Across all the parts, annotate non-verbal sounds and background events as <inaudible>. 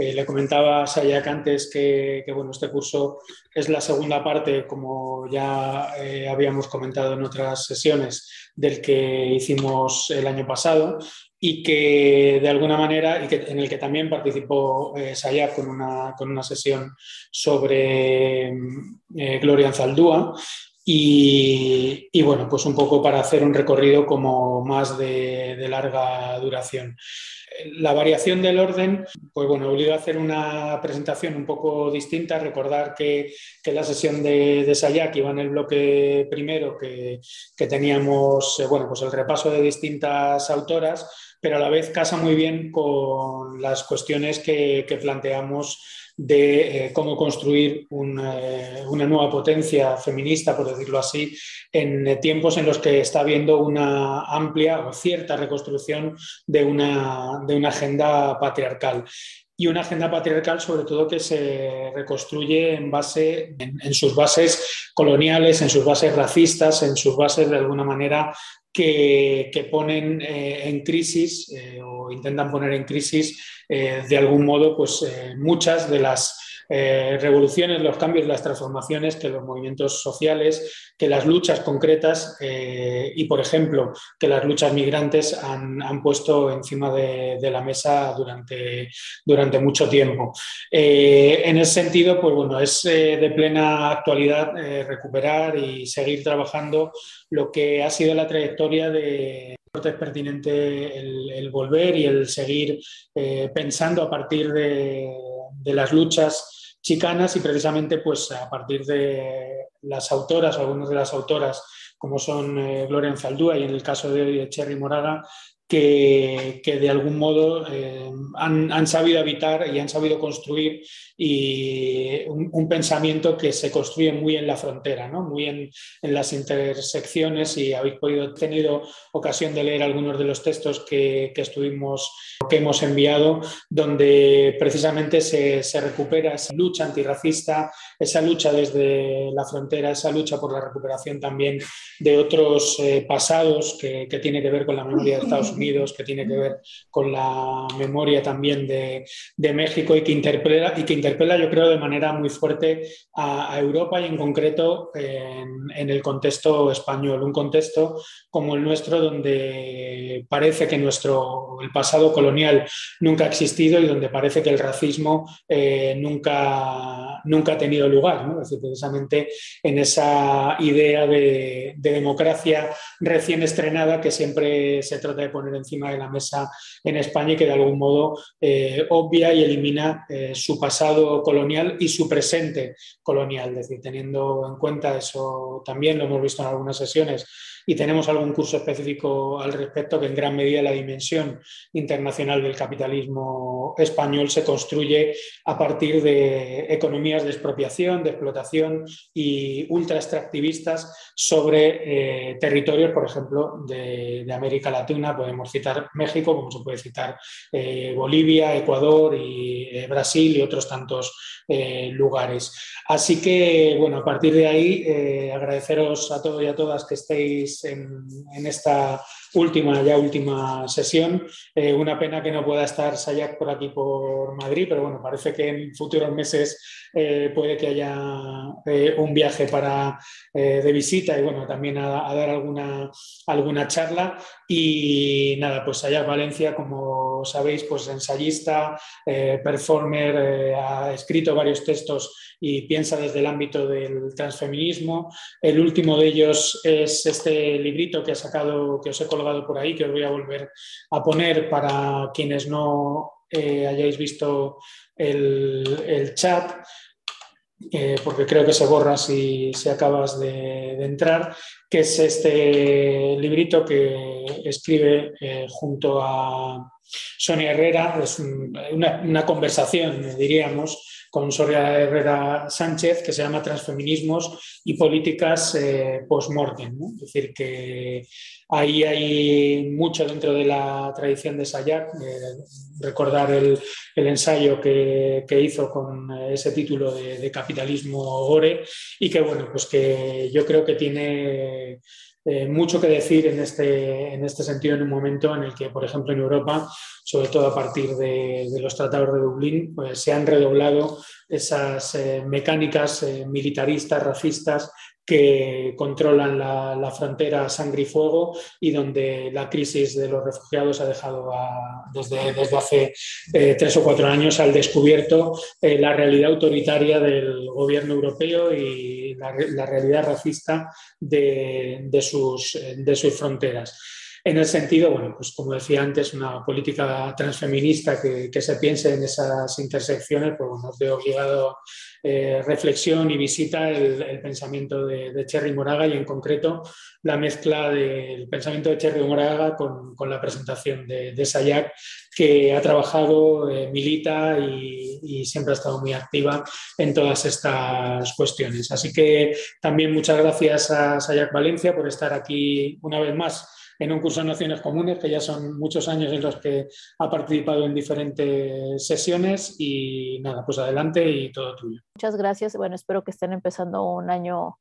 Le comentaba a Sayak antes que, bueno, este curso es la segunda parte, como ya eh, habíamos comentado en otras sesiones, del que hicimos el año pasado y que de alguna manera, y que, en el que también participó eh, Sayak con una, con una sesión sobre eh, Gloria Anzaldúa. Y, y, bueno, pues un poco para hacer un recorrido como más de larga duración la variación del orden, pues bueno, he obligado a hacer una presentación un poco distinta, recordar que, la sesión de, de, Sayak iba en el bloque primero, que, teníamos, eh, bueno, pues el repaso de distintas autoras, pero a la vez casa muy bien con las cuestiones que, planteamos de eh, cómo construir eh, una, nueva potencia feminista, por decirlo así, en tiempos en los que está habiendo una amplia o cierta reconstrucción de una, de una agenda patriarcal y una agenda patriarcal sobre todo que se reconstruye en base en, sus bases coloniales, en sus bases racistas, en sus bases de alguna manera que, ponen eh, en crisis o intentan poner en crisis eh, de algún modo, pues eh, muchas de las eh, revoluciones, los cambios, las transformaciones que los movimientos sociales, que las luchas concretas y, por ejemplo, que las luchas migrantes han, puesto encima de, la mesa durante, durante mucho tiempo. en ese sentido, pues bueno, es de plena actualidad recuperar y seguir trabajando lo que ha sido la trayectoria de es pertinente el, volver y el seguir eh, pensando a partir de, las luchas chicanas y precisamente pues a partir de las autoras o algunas de las autoras como son eh, Gloria Enfaldúa y en el caso de Cherry Moraga que, de algún modo eh, han, sabido habitar y han sabido construir y un, pensamiento que se construye muy en la frontera, ¿no? muy en, las intersecciones y habéis podido tenido ocasión de leer algunos de los textos que, estuvimos que hemos enviado, donde precisamente se, recupera esa lucha antirracista, esa lucha desde la frontera, esa lucha por la recuperación también de otros eh, pasados que, que tiene que ver con la memoria de Estados Unidos que tiene que ver con la memoria también de, México y que, interpela, y que interpela, yo creo, de manera muy fuerte a, Europa y en concreto en, el contexto español, un contexto como el nuestro donde parece que nuestro, el pasado colonial nunca ha existido y donde parece que el racismo eh, nunca, nunca ha tenido lugar, es decir, precisamente en esa idea de democracia recién estrenada que siempre se trata de poner encima de la mesa en España y que de algún modo eh, obvia y elimina eh, su pasado colonial y su presente colonial. Es decir, teniendo en cuenta eso también lo hemos visto en algunas sesiones y tenemos algún curso específico al respecto que en gran medida la dimensión internacional del capitalismo español se construye a partir de economías de expropiación, de explotación y ultra extractivistas sobre eh, territorios, por ejemplo, de, América Latina. Podemos citar México, como se puede citar eh, Bolivia, Ecuador y eh, Brasil y otros tantos lugares. Así que, bueno, a partir de ahí, agradeceros a todos y a todas que estéis en, esta última, ya última sesión. Eh, una pena que no pueda estar Sayak por aquí, por Madrid, pero bueno, parece que en futuros meses eh, puede que haya eh, un viaje para, de visita y bueno, también a, dar alguna, alguna charla. Y nada, pues Sayak Valencia, como sabéis, pues ensayista, performer, ha escrito varios textos y piensa desde el ámbito del transfeminismo. El último de ellos es este librito que, ha sacado, que os he colgado por ahí, que os voy a volver a poner para quienes no eh, hayáis visto el, chat. Eh, porque creo que se borra si, si acabas de, entrar, que es este librito que escribe eh, junto a Sonia Herrera, es una, una conversación, diríamos, con Soria Herrera Sánchez, que se llama Transfeminismos y Políticas eh, Postmortem. Es decir, que ahí hay mucho dentro de la tradición de Sayak. Eh, recordar el, ensayo que, hizo con ese título de, de Capitalismo Ore y que, bueno, pues que yo creo que tiene eh, mucho que decir en este, en este sentido en un momento en el que, por ejemplo, en Europa, sobre todo a partir de, los tratados de Dublín, pues, se han redoblado esas eh, mecánicas eh, militaristas, racistas, que controlan la, frontera sangre y fuego y donde la crisis de los refugiados ha dejado desde, desde, hace eh, tres o cuatro años al descubierto eh, la realidad autoritaria del gobierno europeo y la, realidad racista de, de, sus, de sus fronteras. En el sentido, bueno, pues como decía antes, una política transfeminista que, que se piense en esas intersecciones, pues bueno, de obligado eh, reflexión y visita el, pensamiento de, Cherry Moraga y en concreto la mezcla del pensamiento de Cherry Moraga con, con la presentación de, de, Sayak, que ha trabajado, eh, milita y, y, siempre ha estado muy activa en todas estas cuestiones. Así que también muchas gracias a Sayak Valencia por estar aquí una vez más en un curso de Naciones Comunes, que ya son muchos años en los que ha participado en diferentes sesiones y nada, pues adelante y todo tuyo. Muchas gracias. Bueno, espero que estén empezando un año,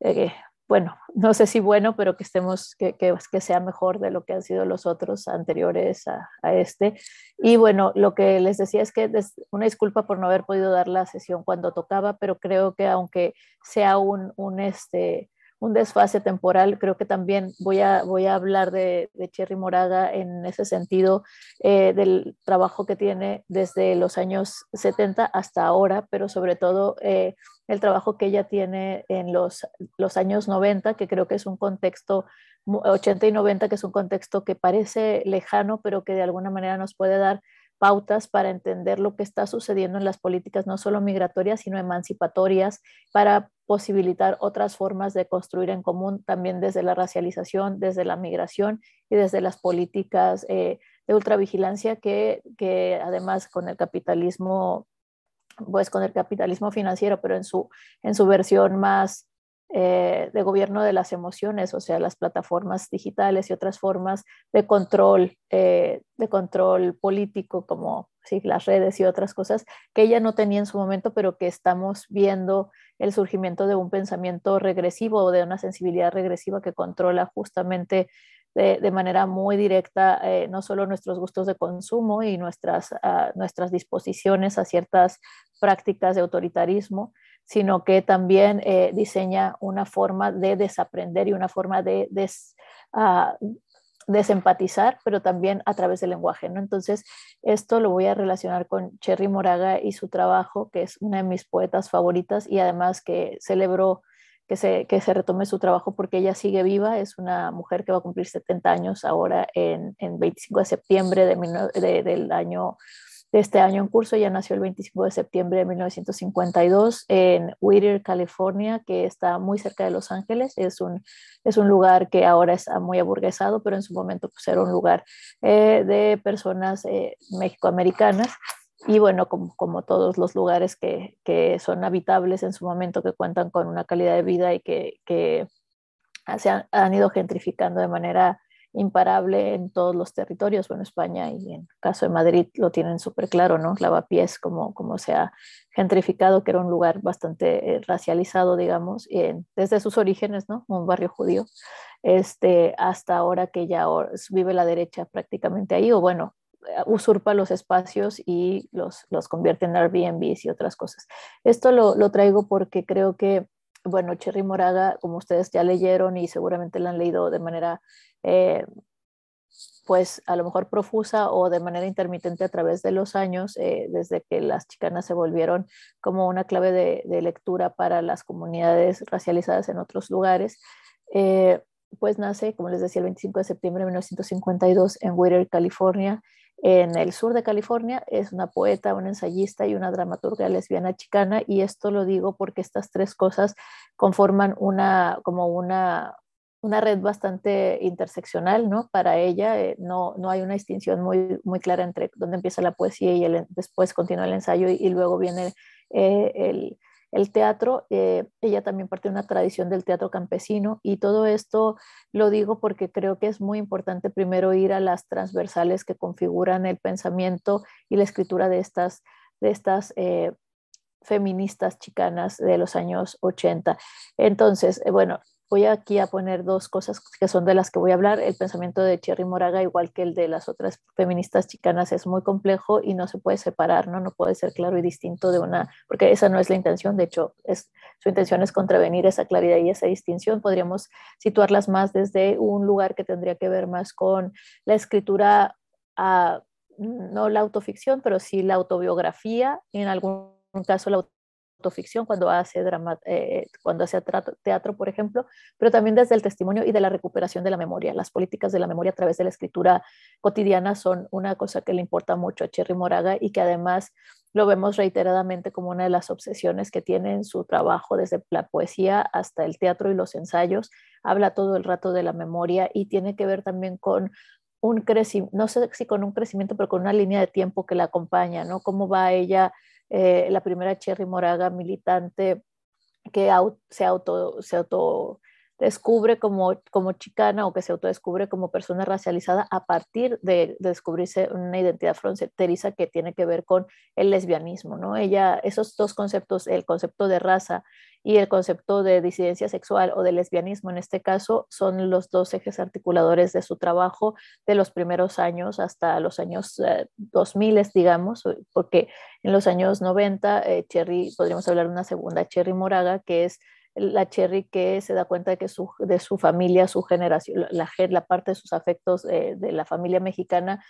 eh, bueno, no sé si bueno, pero que estemos, que, que, que, sea mejor de lo que han sido los otros anteriores a, a, este. Y bueno, lo que les decía es que una disculpa por no haber podido dar la sesión cuando tocaba, pero creo que aunque sea un, un este, un desfase temporal. Creo que también voy a, voy a hablar de, Cherry Moraga en ese sentido, eh, del trabajo que tiene desde los años 70 hasta ahora, pero sobre todo eh, el trabajo que ella tiene en los, los años 90, que creo que es un contexto, 80 y 90, que es un contexto que parece lejano, pero que de alguna manera nos puede dar pautas para entender lo que está sucediendo en las políticas, no solo migratorias, sino emancipatorias, para posibilitar otras formas de construir en común, también desde la racialización, desde la migración y desde las políticas eh, de ultravigilancia que, que además con el capitalismo, pues con el capitalismo financiero, pero en su, en su versión más eh, de gobierno de las emociones, o sea, las plataformas digitales y otras formas de control, eh, de control político, como las redes y otras cosas que ella no tenía en su momento, pero que estamos viendo el surgimiento de un pensamiento regresivo o de una sensibilidad regresiva que controla justamente de, manera muy directa eh, no solo nuestros gustos de consumo y nuestras, uh, nuestras disposiciones a ciertas prácticas de autoritarismo, sino que también eh, diseña una forma de desaprender y una forma de uh, desempatizar, pero también a través del lenguaje. ¿no? Entonces, esto lo voy a relacionar con Cherry Moraga y su trabajo, que es una de mis poetas favoritas y además que celebro que se, que se retome su trabajo porque ella sigue viva, es una mujer que va a cumplir 70 años ahora en, en 25 de septiembre de, del año de este año en curso. ya nació el 25 de septiembre de 1952 en Whittier, California, que está muy cerca de Los Ángeles. Es un, es un lugar que ahora está muy aburguesado, pero en su momento pues, era un lugar eh, de personas eh, mexicoamericanas. Y bueno, como, como todos los lugares que, que, son habitables en su momento, que cuentan con una calidad de vida y que, que se han, han ido gentrificando de manera imparable en todos los territorios. Bueno, España y en el caso de Madrid lo tienen súper claro, ¿no? Lavapiés, como, como se ha gentrificado, que era un lugar bastante eh, racializado, digamos, desde sus orígenes, ¿no? Un barrio judío, este, hasta ahora que ya vive la derecha prácticamente ahí, o bueno, eh, usurpa los espacios y los, los convierte en Airbnbs y otras cosas. Esto lo, lo traigo porque creo que bueno, Cherry Moraga, como ustedes ya leyeron y seguramente la han leído de manera eh, pues a lo mejor profusa o de manera intermitente a través de los años, eh, desde que las chicanas se volvieron como una clave de, lectura para las comunidades racializadas en otros lugares, eh, pues nace, como les decía, el 25 de septiembre de 1952 en Whittier, California, en el sur de California. Es una poeta, una ensayista y una dramaturga lesbiana chicana, y esto lo digo porque estas tres cosas conforman una, como una una red bastante interseccional, ¿no? Para ella eh, no, no hay una distinción muy, muy clara entre dónde empieza la poesía y después continúa el ensayo y, luego viene eh, el, el, teatro. Eh, ella también parte de una tradición del teatro campesino y todo esto lo digo porque creo que es muy importante primero ir a las transversales que configuran el pensamiento y la escritura de estas, de estas feministas chicanas de los años 80. Entonces, bueno, voy aquí a poner dos cosas que son de las que voy a hablar. El pensamiento de Cherry Moraga, igual que el de las otras feministas chicanas, es muy complejo y no se puede separar, ¿no? No puede ser claro y distinto de una, porque esa no es la intención, de hecho, su intención es contravenir esa claridad y esa distinción. Podríamos situarlas más desde un lugar que tendría que ver más con la escritura, a, no la autoficción, pero sí la autobiografía, en algún caso la autoficción cuando hace, drama, eh, cuando hace teatro, por ejemplo, pero también desde el testimonio y de la recuperación de la memoria. Las políticas de la memoria a través de la escritura cotidiana son una cosa que le importa mucho a Cherry Moraga y que además lo vemos reiteradamente como una de las obsesiones que tiene en su trabajo desde la poesía hasta el teatro y los ensayos. Habla todo el rato de la memoria y tiene que ver también con un crecimiento, no sé si con un crecimiento, pero con una línea de tiempo que la acompaña, ¿no? Cómo va ella eh, la primera Cherry Moraga militante que se, auto, se auto descubre como, como chicana o que se autodescubre como persona racializada a partir de, descubrirse una identidad fronteriza que tiene que ver con el lesbianismo, ¿no? Ella, esos dos conceptos, el concepto de raza y el concepto de disidencia sexual o de lesbianismo en este caso, son los dos ejes articuladores de su trabajo de los primeros años hasta los años 2000, eh, digamos, porque en los años 90, eh, Cherry, podríamos hablar de una segunda Cherry Moraga, que es la Cherry que se da cuenta de que su, de su familia, su generación, la, la parte de sus afectos eh, de la familia mexicana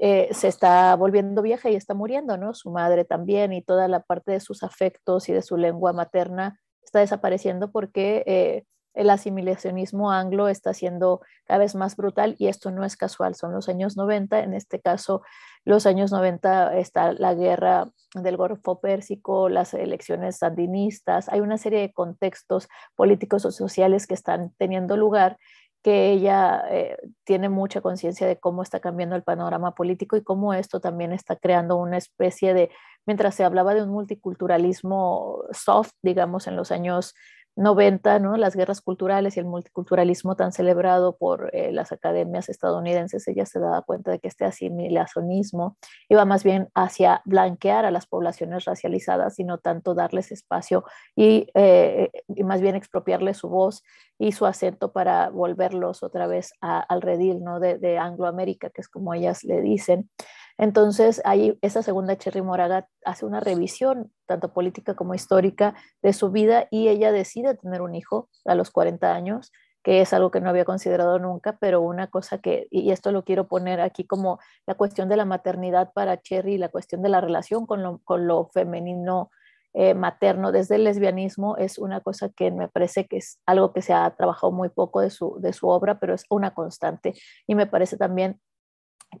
eh, se está volviendo vieja y está muriendo, ¿no? Su madre también y toda la parte de sus afectos y de su lengua materna está desapareciendo porque eh, el asimilacionismo anglo está siendo cada vez más brutal y esto no es casual, son los años 90, en este caso los años 90 está la guerra del Golfo Pérsico, las elecciones sandinistas, hay una serie de contextos políticos o sociales que están teniendo lugar que ella eh, tiene mucha conciencia de cómo está cambiando el panorama político y cómo esto también está creando una especie de, mientras se hablaba de un multiculturalismo soft, digamos, en los años 90, ¿no? las guerras culturales y el multiculturalismo tan celebrado por eh, las academias estadounidenses, ella se daba cuenta de que este asimilacionismo iba más bien hacia blanquear a las poblaciones racializadas y no tanto darles espacio y, eh, y más bien expropiarles su voz y su acento para volverlos otra vez al redil ¿no? de Angloamérica, que es como ellas le dicen. Entonces, ahí esa segunda Cherry Moraga hace una revisión, tanto política como histórica, de su vida y ella decide tener un hijo a los 40 años, que es algo que no había considerado nunca, pero una cosa que, y esto lo quiero poner aquí como la cuestión de la maternidad para Cherry, la cuestión de la relación con lo, con lo femenino eh, materno desde el lesbianismo es una cosa que me parece que es algo que se ha trabajado muy poco de su, de su obra, pero es una constante. Y me parece también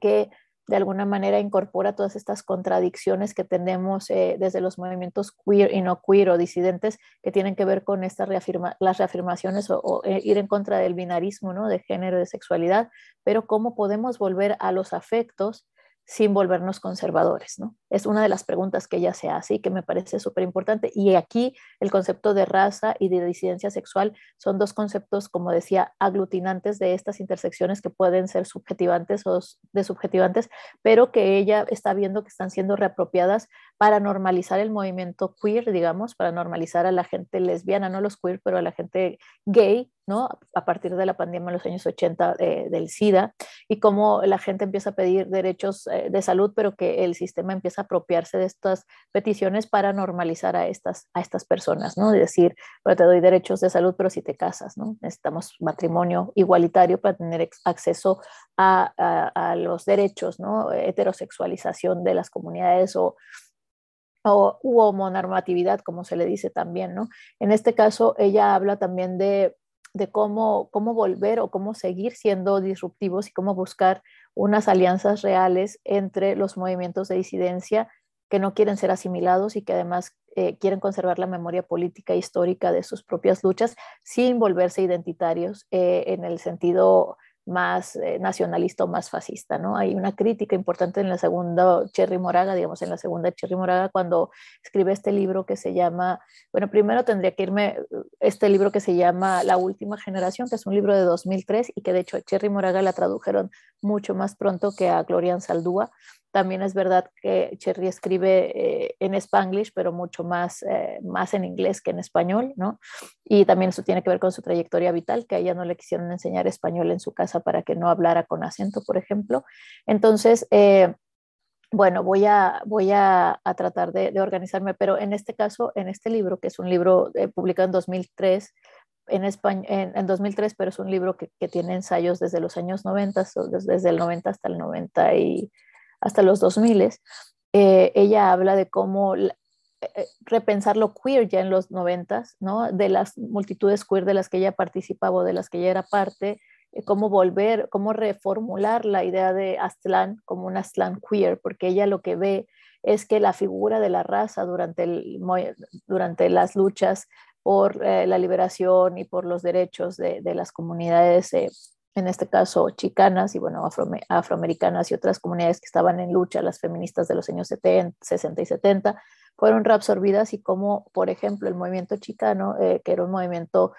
que de alguna manera incorpora todas estas contradicciones que tenemos eh, desde los movimientos queer y no queer o disidentes que tienen que ver con estas reafirma las reafirmaciones o, eh, ir en contra del binarismo ¿no? de género y de sexualidad, pero cómo podemos volver a los afectos sin volvernos conservadores, ¿no? Es una de las preguntas que ella se hace y que me parece súper importante. Y aquí el concepto de raza y de disidencia sexual son dos conceptos, como decía, aglutinantes de estas intersecciones que pueden ser subjetivantes o desubjetivantes, pero que ella está viendo que están siendo reapropiadas para normalizar el movimiento queer, digamos, para normalizar a la gente lesbiana, no los queer, pero a la gente gay, ¿no? A partir de la pandemia en los años 80 eh, del SIDA y cómo la gente empieza a pedir derechos eh, de salud, pero que el sistema empieza a apropiarse de estas peticiones para normalizar a estas, a estas personas, ¿no? Decir, bueno, te doy derechos de salud, pero si te casas, ¿no? Necesitamos matrimonio igualitario para tener acceso a, a, los derechos, ¿no? Heterosexualización de las comunidades o o homonormatividad, como se le dice también, ¿no? En este caso, ella habla también de de cómo, cómo volver o cómo seguir siendo disruptivos y cómo buscar unas alianzas reales entre los movimientos de disidencia que no quieren ser asimilados y que además eh, quieren conservar la memoria política e histórica de sus propias luchas sin volverse identitarios eh, en el sentido más eh, nacionalista o más fascista, ¿no? Hay una crítica importante en la segunda Cherry Moraga, digamos, en la segunda Cherry Moraga, cuando escribe este libro que se llama, bueno, primero tendría que irme, este libro que se llama La Última Generación, que es un libro de 2003 y que de hecho a Cherry Moraga la tradujeron mucho más pronto que a Glorian Saldúa, también es verdad que Cherry escribe eh, en spanglish, pero mucho más, eh, más en inglés que en español, ¿no? Y también eso tiene que ver con su trayectoria vital, que a ella no le quisieron enseñar español en su casa para que no hablara con acento, por ejemplo. Entonces, eh, bueno, voy a, voy a, tratar de, organizarme, pero en este caso, en este libro, que es un libro publicado en 2003, en, España, en, 2003, pero es un libro que, que, tiene ensayos desde los años 90, desde el 90 hasta el 90 y hasta los 2000, eh, ella habla de cómo eh, eh, repensar lo queer ya en los 90, ¿no? de las multitudes queer de las que ella participaba o de las que ella era parte, cómo volver, cómo reformular la idea de Aztlán como un Aztlán queer, porque ella lo que ve es que la figura de la raza durante, el, durante las luchas por la liberación y por los derechos de, de las comunidades en este caso chicanas y bueno, afroamericanas y otras comunidades que estaban en lucha, las feministas de los años 70, 60 y 70, fueron reabsorbidas y como, por ejemplo, el movimiento chicano, eh, que era un movimiento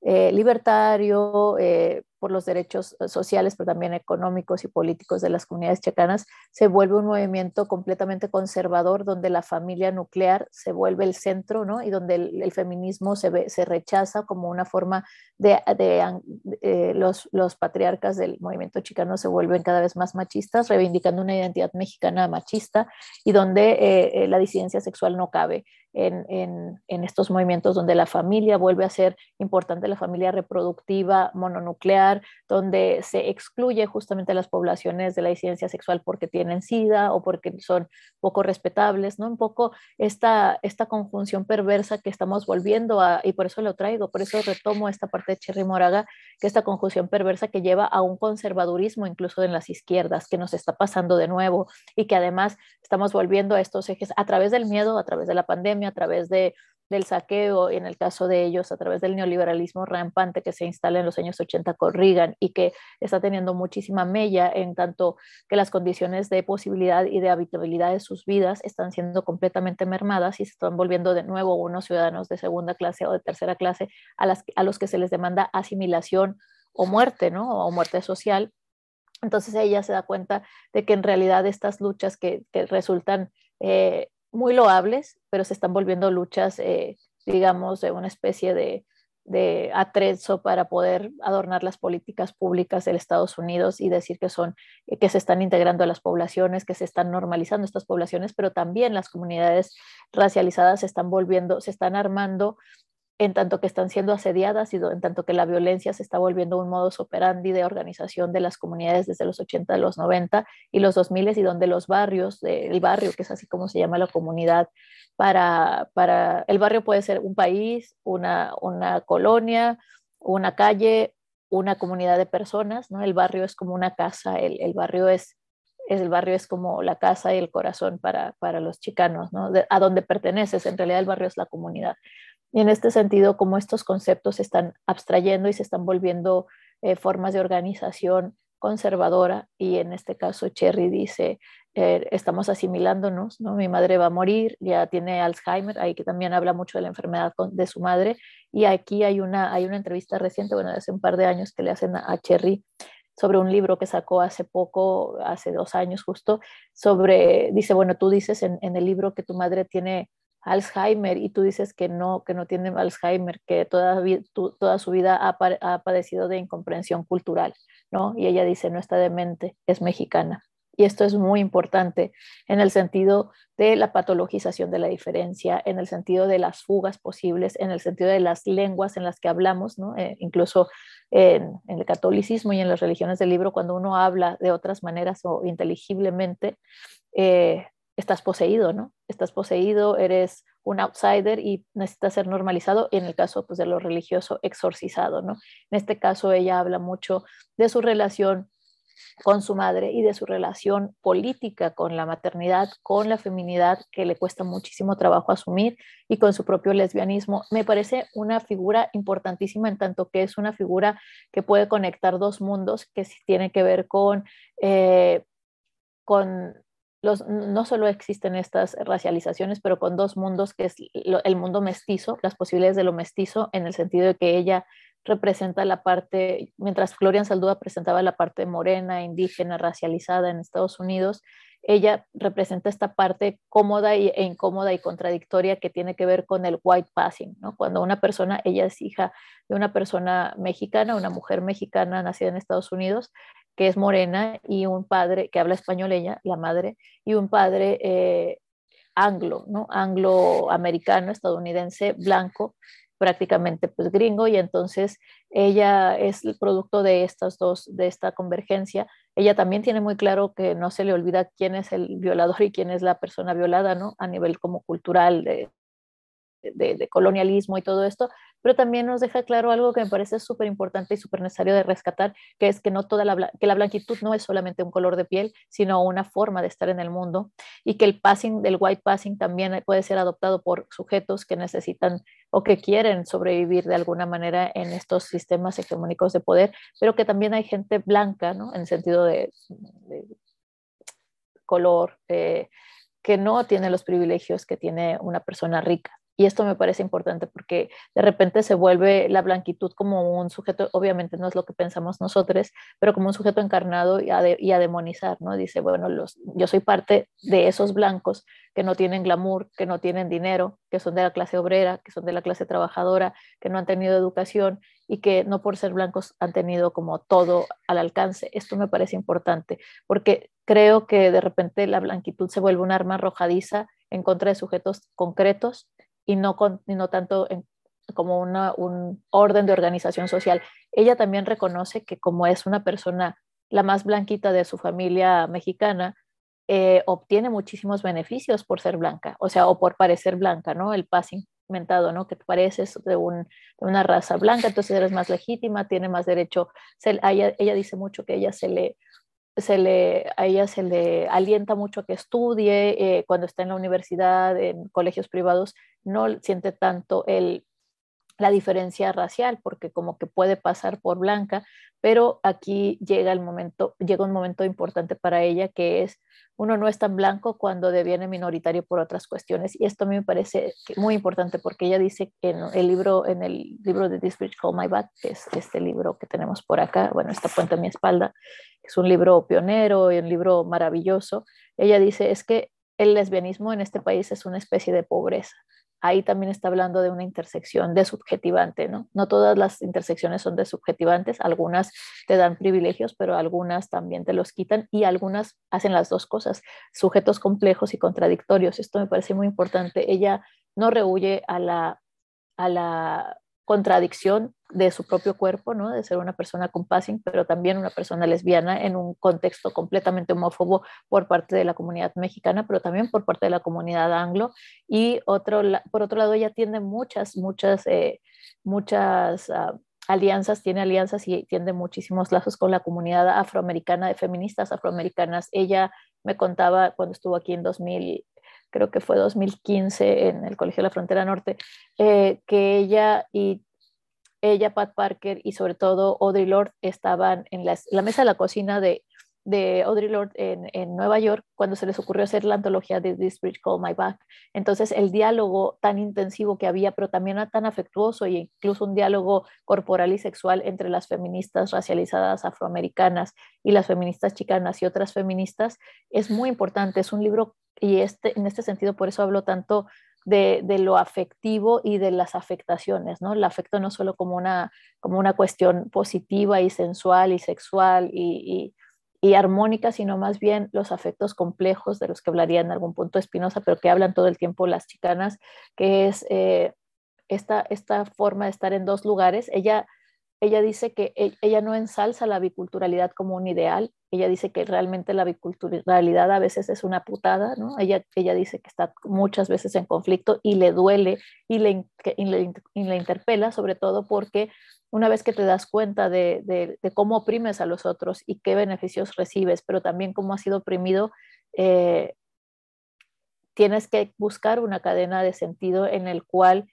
eh, libertario, eh, por los derechos eh, sociales, pero también económicos y políticos de las comunidades chicanas, se vuelve un movimiento completamente conservador donde la familia nuclear se vuelve el centro, ¿no? Y donde el, feminismo se, ve, se rechaza como una forma de, de, los, los patriarcas del movimiento chicano se vuelven cada vez más machistas, reivindicando una identidad mexicana machista y donde la disidencia sexual no cabe. En, en, en, estos movimientos donde la familia vuelve a ser importante, la familia reproductiva mononuclear, donde se excluye justamente las poblaciones de la disidencia sexual porque tienen SIDA o porque son poco respetables, ¿no? Un poco esta, esta conjunción perversa que estamos volviendo a, y por eso lo traigo, por eso retomo esta parte de Cherry Moraga, que esta conjunción perversa que lleva a un conservadurismo incluso en las izquierdas, que nos está pasando de nuevo y que además estamos volviendo a estos ejes a través del miedo, a través de la pandemia, a través de del saqueo, en el caso de ellos, a través del neoliberalismo rampante que se instala en los años 80 con Reagan y que está teniendo muchísima mella en tanto que las condiciones de posibilidad y de habitabilidad de sus vidas están siendo completamente mermadas y se están volviendo de nuevo unos ciudadanos de segunda clase o de tercera clase a, los que se les demanda asimilación o muerte, ¿no? O muerte social. Entonces ella se da cuenta de que en realidad estas luchas que, que resultan eh, muy loables, pero se están volviendo luchas, eh, digamos, de una especie de, de atrezo para poder adornar las políticas públicas de Estados Unidos y decir que son eh, que se están integrando a las poblaciones, que se están normalizando estas poblaciones, pero también las comunidades racializadas se están volviendo, se están armando en tanto que están siendo asediadas y en tanto que la violencia se está volviendo un modus operandi de organización de las comunidades desde los 80, los 90 y los 2000 y donde los barrios, el barrio, que es así como se llama la comunidad, para, para el barrio puede ser un país, una, una colonia, una calle, una comunidad de personas, ¿no? El barrio es como una casa, el, el barrio es el barrio es como la casa y el corazón para, para los chicanos, ¿no? a donde perteneces, en realidad el barrio es la comunidad. Y en este sentido, como estos conceptos se están abstrayendo y se están volviendo eh, formas de organización conservadora, y en este caso Cherry dice, eh, estamos asimilándonos, ¿no? Mi madre va a morir, ya tiene Alzheimer, ahí que también habla mucho de la enfermedad de su madre, y aquí hay una, hay una entrevista reciente, bueno, de hace un par de años que le hacen a, Cherry sobre un libro que sacó hace poco, hace dos años justo, sobre, dice, bueno, tú dices en, en el libro que tu madre tiene Alzheimer y tú dices que no, que no tiene Alzheimer, que toda, toda su vida ha, padecido de incomprensión cultural, ¿no? Y ella dice, no está demente, es mexicana. Y esto es muy importante en el sentido de la patologización de la diferencia, en el sentido de las fugas posibles, en el sentido de las lenguas en las que hablamos, ¿no? Eh, incluso en, el catolicismo y en las religiones del libro, cuando uno habla de otras maneras o inteligiblemente, eh, estás poseído, ¿no? Estás poseído, eres un outsider y necesitas ser normalizado, en el caso pues, de lo religioso, exorcizado, ¿no? En este caso ella habla mucho de su relación con su madre y de su relación política con la maternidad, con la feminidad, que le cuesta muchísimo trabajo asumir, y con su propio lesbianismo. Me parece una figura importantísima en tanto que es una figura que puede conectar dos mundos que tiene que ver con, eh, con no solo existen estas racializaciones, pero con dos mundos, que es el mundo mestizo, las posibilidades de lo mestizo, en el sentido de que ella representa la parte, mientras Florian Saldúa presentaba la parte morena, indígena, racializada en Estados Unidos, ella representa esta parte cómoda e incómoda y contradictoria que tiene que ver con el white passing, ¿no? Cuando una persona, ella es hija de una persona mexicana, una mujer mexicana nacida en Estados Unidos, que es morena, y un padre que habla español, ella, la madre, y un padre eh, anglo, ¿no? Anglo-americano, estadounidense, blanco, prácticamente pues gringo y entonces ella es el producto de estas dos, de esta convergencia. Ella también tiene muy claro que no se le olvida quién es el violador y quién es la persona violada, ¿no? A nivel como cultural de, de, colonialismo y todo esto, pero también nos deja claro algo que me parece súper importante y súper necesario de rescatar, que es que, no toda la, que la blanquitud no es solamente un color de piel, sino una forma de estar en el mundo y que el passing, del white passing también puede ser adoptado por sujetos que necesitan o que quieren sobrevivir de alguna manera en estos sistemas hegemónicos de poder, pero que también hay gente blanca, ¿no? En sentido de, color, eh, que no tiene los privilegios que tiene una persona rica. Y esto me parece importante porque de repente se vuelve la blanquitud como un sujeto, obviamente no es lo que pensamos nosotros, pero como un sujeto encarnado y a, demonizar, ¿no? Dice, bueno, los, yo soy parte de esos blancos que no tienen glamour, que no tienen dinero, que son de la clase obrera, que son de la clase trabajadora, que no han tenido educación y que no por ser blancos han tenido como todo al alcance. Esto me parece importante porque creo que de repente la blanquitud se vuelve un arma arrojadiza en contra de sujetos concretos y no, no tanto como una, un orden de organización social. Ella también reconoce que como es una persona la más blanquita de su familia mexicana, eh, obtiene muchísimos beneficios por ser blanca, o sea, o por parecer blanca, ¿no? El passing mentado, ¿no? Que pareces de, un, de una raza blanca, entonces eres más legítima, tiene más derecho. ella, ella dice mucho que ella se le se le, a ella se le alienta mucho que estudie, eh, cuando está en la universidad, en colegios privados, no siente tanto el, la diferencia racial, porque como que puede pasar por blanca, pero aquí llega el momento, llega un momento importante para ella que es uno no es tan blanco cuando deviene minoritario por otras cuestiones y esto a mí me parece muy importante porque ella dice en el libro en el libro de This Bridge Called My Back, que es este libro que tenemos por acá, bueno, esta puente a mi espalda, es un libro pionero y un libro maravilloso. Ella dice es que el lesbianismo en este país es una especie de pobreza ahí también está hablando de una intersección de subjetivante, ¿no? No todas las intersecciones son de subjetivantes, algunas te dan privilegios, pero algunas también te los quitan y algunas hacen las dos cosas, sujetos complejos y contradictorios. Esto me parece muy importante. Ella no rehuye a la, a la contradicción de su propio cuerpo, ¿no? de ser una persona con pero también una persona lesbiana en un contexto completamente homófobo por parte de la comunidad mexicana, pero también por parte de la comunidad anglo. Y otro, por otro lado, ella tiene muchas, muchas, eh, muchas uh, alianzas, tiene alianzas y tiene muchísimos lazos con la comunidad afroamericana, de feministas afroamericanas. Ella me contaba cuando estuvo aquí en 2000, creo que fue 2015 en el Colegio de la Frontera Norte, eh, que ella y ella, Pat Parker y sobre todo Audrey Lord estaban en la mesa de la cocina de, de Audrey Lord en, en, Nueva York cuando se les ocurrió hacer la antología de This Bridge Call My Back. Entonces el diálogo tan intensivo que había, pero también tan afectuoso e incluso un diálogo corporal y sexual entre las feministas racializadas afroamericanas y las feministas chicanas y otras feministas es muy importante. Es un libro y este, en este sentido por eso hablo tanto de, lo afectivo y de las afectaciones, ¿no? El afecto no solo como una, como una cuestión positiva y sensual y sexual y, armónica, sino más bien los afectos complejos de los que hablaría en algún punto Espinosa, pero que hablan todo el tiempo las chicanas, que es eh, esta, esta forma de estar en dos lugares. Ella ella dice que e, ella no ensalza la biculturalidad como un ideal, ella dice que realmente la biculturalidad a veces es una putada, ¿no? Ella, ella dice que está muchas veces en conflicto y le duele y le, y le, interpela, sobre todo porque una vez que te das cuenta de, cómo oprimes a los otros y qué beneficios recibes, pero también cómo has sido oprimido, eh, tienes que buscar una cadena de sentido en el cual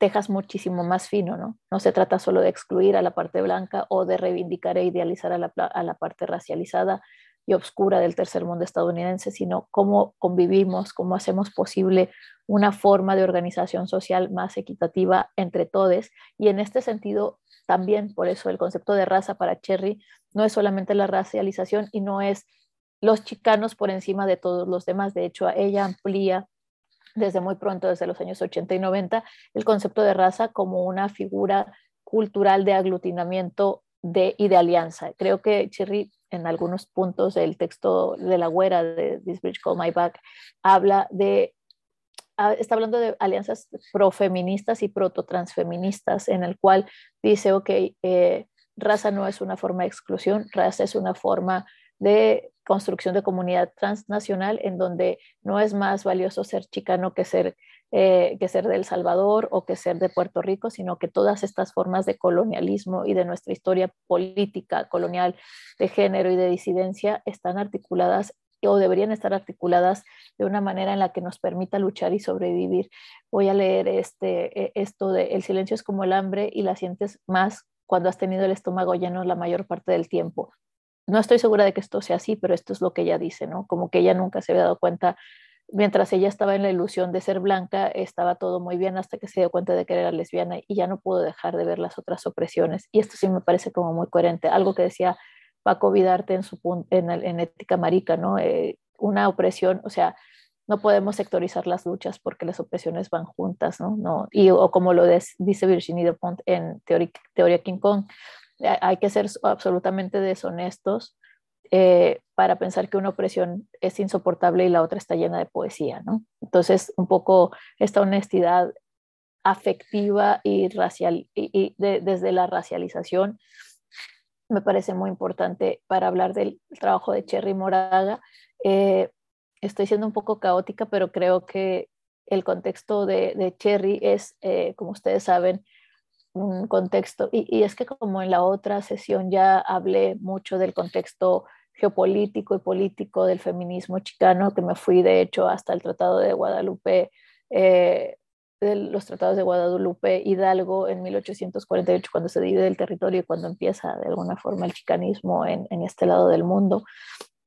tejas muchísimo más fino, ¿no? No se trata solo de excluir a la parte blanca o de reivindicar e idealizar a la, parte racializada y obscura del tercer mundo estadounidense, sino cómo convivimos, cómo hacemos posible una forma de organización social más equitativa entre todos. Y en este sentido, también por eso el concepto de raza para Cherry no es solamente la racialización y no es los chicanos por encima de todos los demás. De hecho, ella amplía desde muy pronto, desde los años 80 y 90, el concepto de raza como una figura cultural de aglutinamiento de, y de alianza. Creo que Cherry en algunos puntos del texto de la güera de This Bridge Call My Back habla de ah, está hablando de alianzas profeministas y prototransfeministas, en el cual dice, ok, eh, raza no es una forma de exclusión, raza es una forma de construcción de comunidad transnacional en donde no es más valioso ser chicano que ser, eh, que ser de Salvador o que ser de Puerto Rico, sino que todas estas formas de colonialismo y de nuestra historia política colonial de género y de disidencia están articuladas o deberían estar articuladas de una manera en la que nos permita luchar y sobrevivir. Voy a leer este, e, esto de el silencio es como el hambre y la sientes más cuando has tenido el estómago lleno la mayor parte del tiempo no estoy segura de que esto sea así, pero esto es lo que ella dice, ¿no? Como que ella nunca se había dado cuenta, mientras ella estaba en la ilusión de ser blanca, estaba todo muy bien hasta que se dio cuenta de que era lesbiana y ya no pudo dejar de ver las otras opresiones. Y esto sí me parece como muy coherente, algo que decía Paco Vidarte en, su, en, en Ética Marica, ¿no? Eh, una opresión, o sea, no podemos sectorizar las luchas porque las opresiones van juntas, ¿no? no y, o como lo dice Virginie Dupont en Teoría, Teoría King Kong, hay que ser absolutamente deshonestos eh, para pensar que una opresión es insoportable y la otra está llena de poesía, ¿no? Entonces, un poco esta honestidad afectiva y racial, y, desde la racialización, me parece muy importante para hablar del trabajo de Cherry Moraga. Eh, estoy siendo un poco caótica, pero creo que el contexto de, Cherry es, eh, como ustedes saben, un contexto, y, es que como en la otra sesión ya hablé mucho del contexto geopolítico y político del feminismo chicano, que me fui de hecho hasta el Tratado de Guadalupe, eh, de los tratados de Guadalupe Hidalgo en 1848, cuando se divide el territorio y cuando empieza de alguna forma el chicanismo en, este lado del mundo.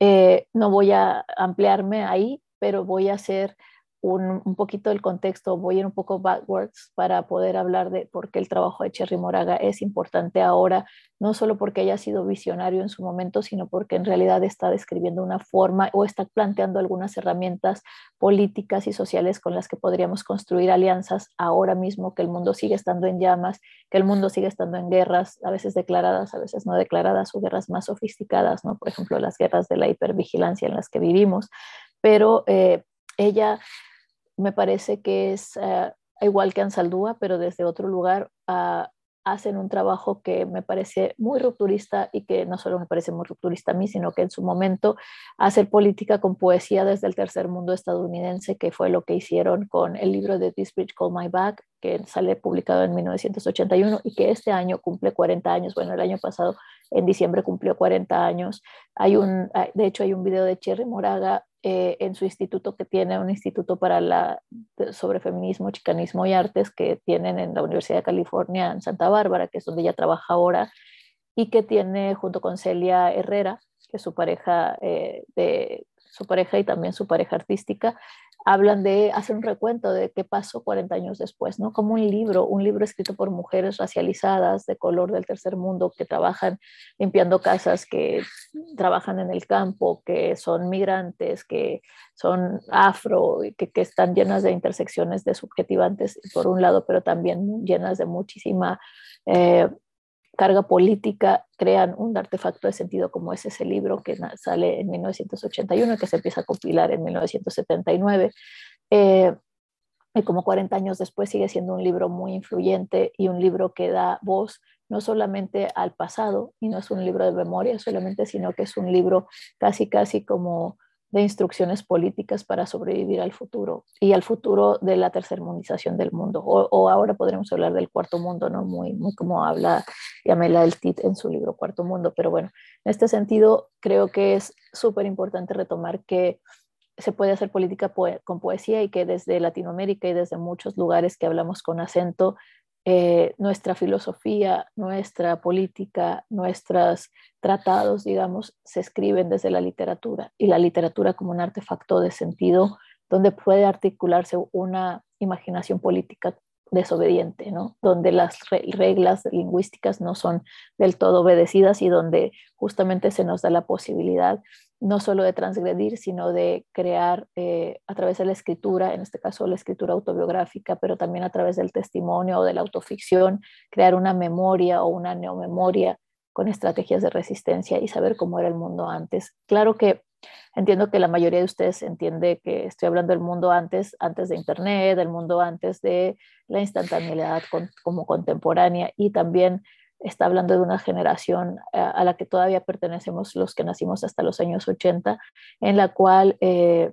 Eh, no voy a ampliarme ahí, pero voy a hacer un, poquito del contexto, voy a ir un poco backwards para poder hablar de por qué el trabajo de Cherry Moraga es importante ahora, no solo porque haya sido visionario en su momento, sino porque en realidad está describiendo una forma o está planteando algunas herramientas políticas y sociales con las que podríamos construir alianzas ahora mismo que el mundo sigue estando en llamas, que el mundo sigue estando en guerras, a veces declaradas, a veces no declaradas, o guerras más sofisticadas, ¿no? Por ejemplo, las guerras de la hipervigilancia en las que vivimos. Pero eh, ella me parece que es eh, igual que Ansaldúa, pero desde otro lugar ah, hacen un trabajo que me parece muy rupturista y que no solo me parece muy rupturista a mí, sino que en su momento hacer política con poesía desde el tercer mundo estadounidense, que fue lo que hicieron con el libro de This Bridge Call My Back, que sale publicado en 1981 y que este año cumple 40 años. Bueno, el año pasado, en diciembre, cumplió 40 años. Hay un, de hecho, hay un video de Cherry Moraga eh, en su instituto que tiene un instituto para la sobre feminismo, chicanismo y artes que tienen en la Universidad de California en Santa Bárbara, que es donde ella trabaja ahora, y que tiene junto con Celia Herrera, que es su pareja eh, de su pareja y también su pareja artística, hablan de hacer un recuento de qué pasó 40 años después, ¿no? Como un libro, un libro escrito por mujeres racializadas de color del tercer mundo que trabajan limpiando casas, que trabajan en el campo, que son migrantes, que son afro, que, están llenas de intersecciones de subjetivantes por un lado, pero también llenas de muchísima eh, carga política crean un artefacto de sentido como es ese libro que sale en 1981 y que se empieza a compilar en 1979. Eh, y como 40 años después sigue siendo un libro muy influyente y un libro que da voz no solamente al pasado, y no es un libro de memoria solamente, sino que es un libro casi, casi como de instrucciones políticas para sobrevivir al futuro y al futuro de la tercermundización del mundo. O, ahora podremos hablar del cuarto mundo, ¿no? Muy, muy como habla Yamela El Tit en su libro Cuarto Mundo. Pero bueno, en este sentido, creo que es súper importante retomar que se puede hacer política con poesía y que desde Latinoamérica y desde muchos lugares que hablamos con acento, eh, nuestra filosofía, nuestra política, nuestros tratados, digamos, se escriben desde la literatura y la literatura como un artefacto de sentido donde puede articularse una imaginación política desobediente, ¿no? donde las reglas lingüísticas no son del todo obedecidas y donde justamente se nos da la posibilidad no solo de transgredir, sino de crear eh, a través de la escritura, en este caso la escritura autobiográfica, pero también a través del testimonio o de la autoficción, crear una memoria o una neomemoria con estrategias de resistencia y saber cómo era el mundo antes. Claro que entiendo que la mayoría de ustedes entiende que estoy hablando del mundo antes, antes de Internet, del mundo antes de la instantaneidad como contemporánea y también está hablando de una generación eh, a, la que todavía pertenecemos los que nacimos hasta los años 80, en la cual eh,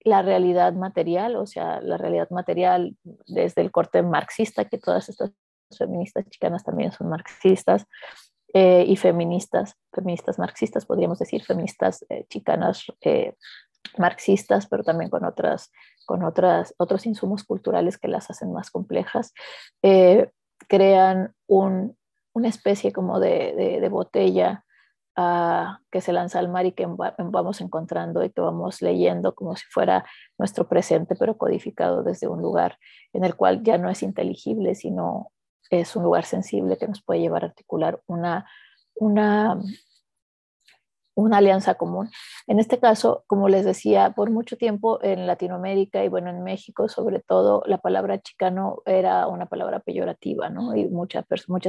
la realidad material, o sea, la realidad material desde el corte marxista, que todas estas feministas chicanas también son marxistas, eh, y feministas, feministas marxistas, podríamos decir, feministas chicanas marxistas, pero también con, otras, con otras, otros insumos culturales que las hacen más complejas, crean un, una especie como de, de, botella uh, que se lanza al mar y que vamos encontrando y que vamos leyendo como si fuera nuestro presente, pero codificado desde un lugar en el cual ya no es inteligible, sino es un lugar sensible que nos puede llevar a articular una, una una alianza común. En este caso, como les decía, por mucho tiempo en Latinoamérica y bueno, en México sobre todo, la palabra chicano era una palabra peyorativa, ¿no? Y muchas,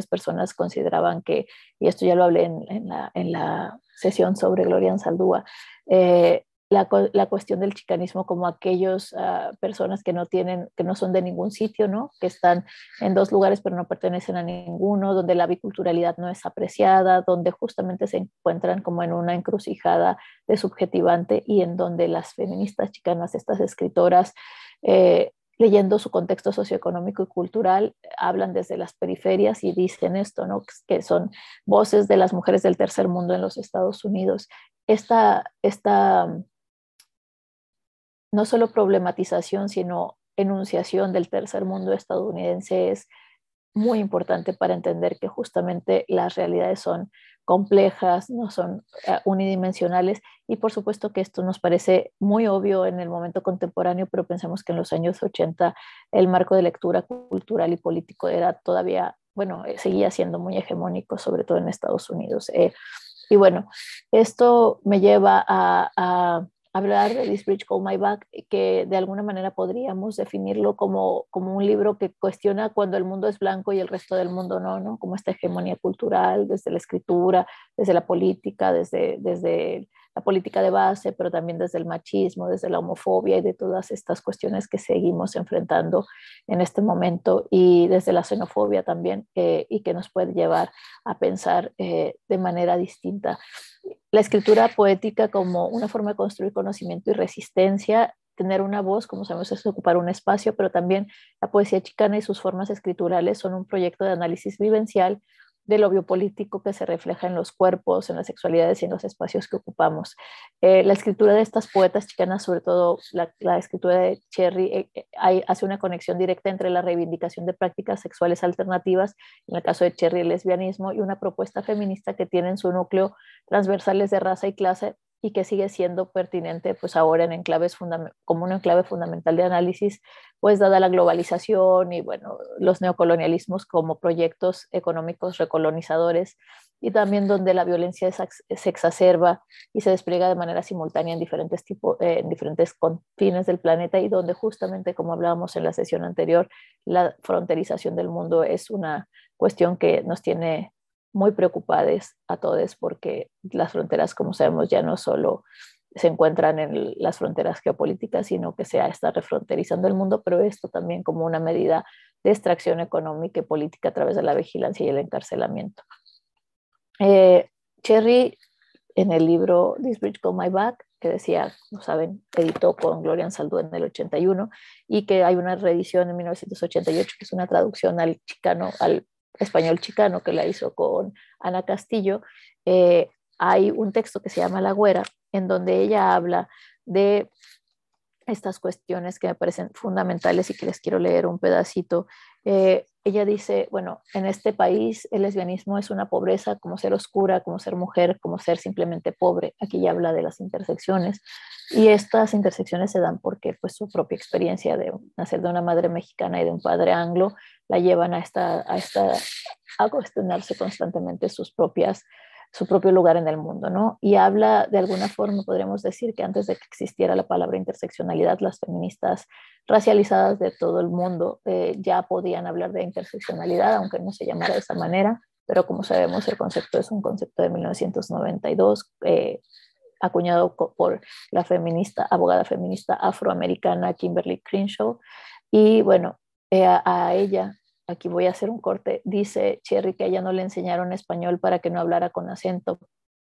personas consideraban que, y esto ya lo hablé en, la, en la, sesión sobre Gloria Saldúa, eh, la, la, cuestión del chicanismo como aquellas ah, personas que no tienen, que no son de ningún sitio, ¿no? Que están en dos lugares pero no pertenecen a ninguno, donde la biculturalidad no es apreciada, donde justamente se encuentran como en una encrucijada de subjetivante y en donde las feministas chicanas, estas escritoras, eh, leyendo su contexto socioeconómico y cultural, hablan desde las periferias y dicen esto, ¿no? que son voces de las mujeres del tercer mundo en los Estados Unidos. Esta, esta no solo problematización, sino enunciación del tercer mundo estadounidense es muy importante para entender que justamente las realidades son complejas, no son eh, unidimensionales y por supuesto que esto nos parece muy obvio en el momento contemporáneo, pero pensamos que en los años 80 el marco de lectura cultural y político era todavía, bueno, eh, seguía siendo muy hegemónico, sobre todo en Estados Unidos. Eh, y bueno, esto me lleva a hablar de This Bridge Called My Back, que de alguna manera podríamos definirlo como, como un libro que cuestiona cuando el mundo es blanco y el resto del mundo no, ¿no? Como esta hegemonía cultural, desde la escritura, desde la política, desde, desde la política de base, pero también desde el machismo, desde la homofobia y de todas estas cuestiones que seguimos enfrentando en este momento y desde la xenofobia también eh, y que nos puede llevar a pensar eh, de manera distinta. La escritura poética como una forma de construir conocimiento y resistencia tener una voz, como sabemos, es ocupar un espacio, pero también la poesía chicana y sus formas escriturales son un proyecto de análisis vivencial de lo biopolítico que se refleja en los cuerpos, en las sexualidades y en los espacios que ocupamos. Eh, la escritura de estas poetas chicanas, sobre todo la, escritura de Cherry, eh, eh, hace una conexión directa entre la reivindicación de prácticas sexuales alternativas, en el caso de Cherry el lesbianismo, y una propuesta feminista que tiene en su núcleo transversales de raza y clase y que sigue siendo pertinente pues ahora en enclaves como un enclave fundamental de análisis, pues dada la globalización y bueno, los neocolonialismos como proyectos económicos recolonizadores y también donde la violencia se exacerba y se despliega de manera simultánea en diferentes, tipos, eh, en diferentes confines del planeta y donde justamente, como hablábamos en la sesión anterior, la fronterización del mundo es una cuestión que nos tiene muy preocupadas a todos porque las fronteras, como sabemos, ya no solo se encuentran en las fronteras geopolíticas, sino que se está refronterizando el mundo, pero esto también como una medida de extracción económica y política a través de la vigilancia y el encarcelamiento. Eh, Cherry, en el libro This Bridge Go My Back, que decía, como saben, editó con Gloria Saldú en el 81 y que hay una reedición en 1988 que es una traducción al chicano, al español chicano que la hizo con Ana Castillo. Eh, hay un texto que se llama La Güera, en donde ella habla de estas cuestiones que me parecen fundamentales y que les quiero leer un pedacito. Eh, ella dice, bueno, en este país el lesbianismo es una pobreza como ser oscura, como ser mujer, como ser simplemente pobre. Aquí ya habla de las intersecciones y estas intersecciones se dan porque pues su propia experiencia de nacer de una madre mexicana y de un padre anglo la llevan a, esta, a, esta, a cuestionarse constantemente sus propias su propio lugar en el mundo, ¿no? Y habla de alguna forma, podríamos decir que antes de que existiera la palabra interseccionalidad, las feministas racializadas de todo el mundo eh, ya podían hablar de interseccionalidad, aunque no se llamara de esa manera, pero como sabemos el concepto es un concepto de 1992, eh, acuñado por la feminista, abogada feminista afroamericana Kimberly Crenshaw, y bueno, eh, a ella aquí voy a hacer un corte, dice Cherry que a ella no le enseñaron español para que no hablara con acento,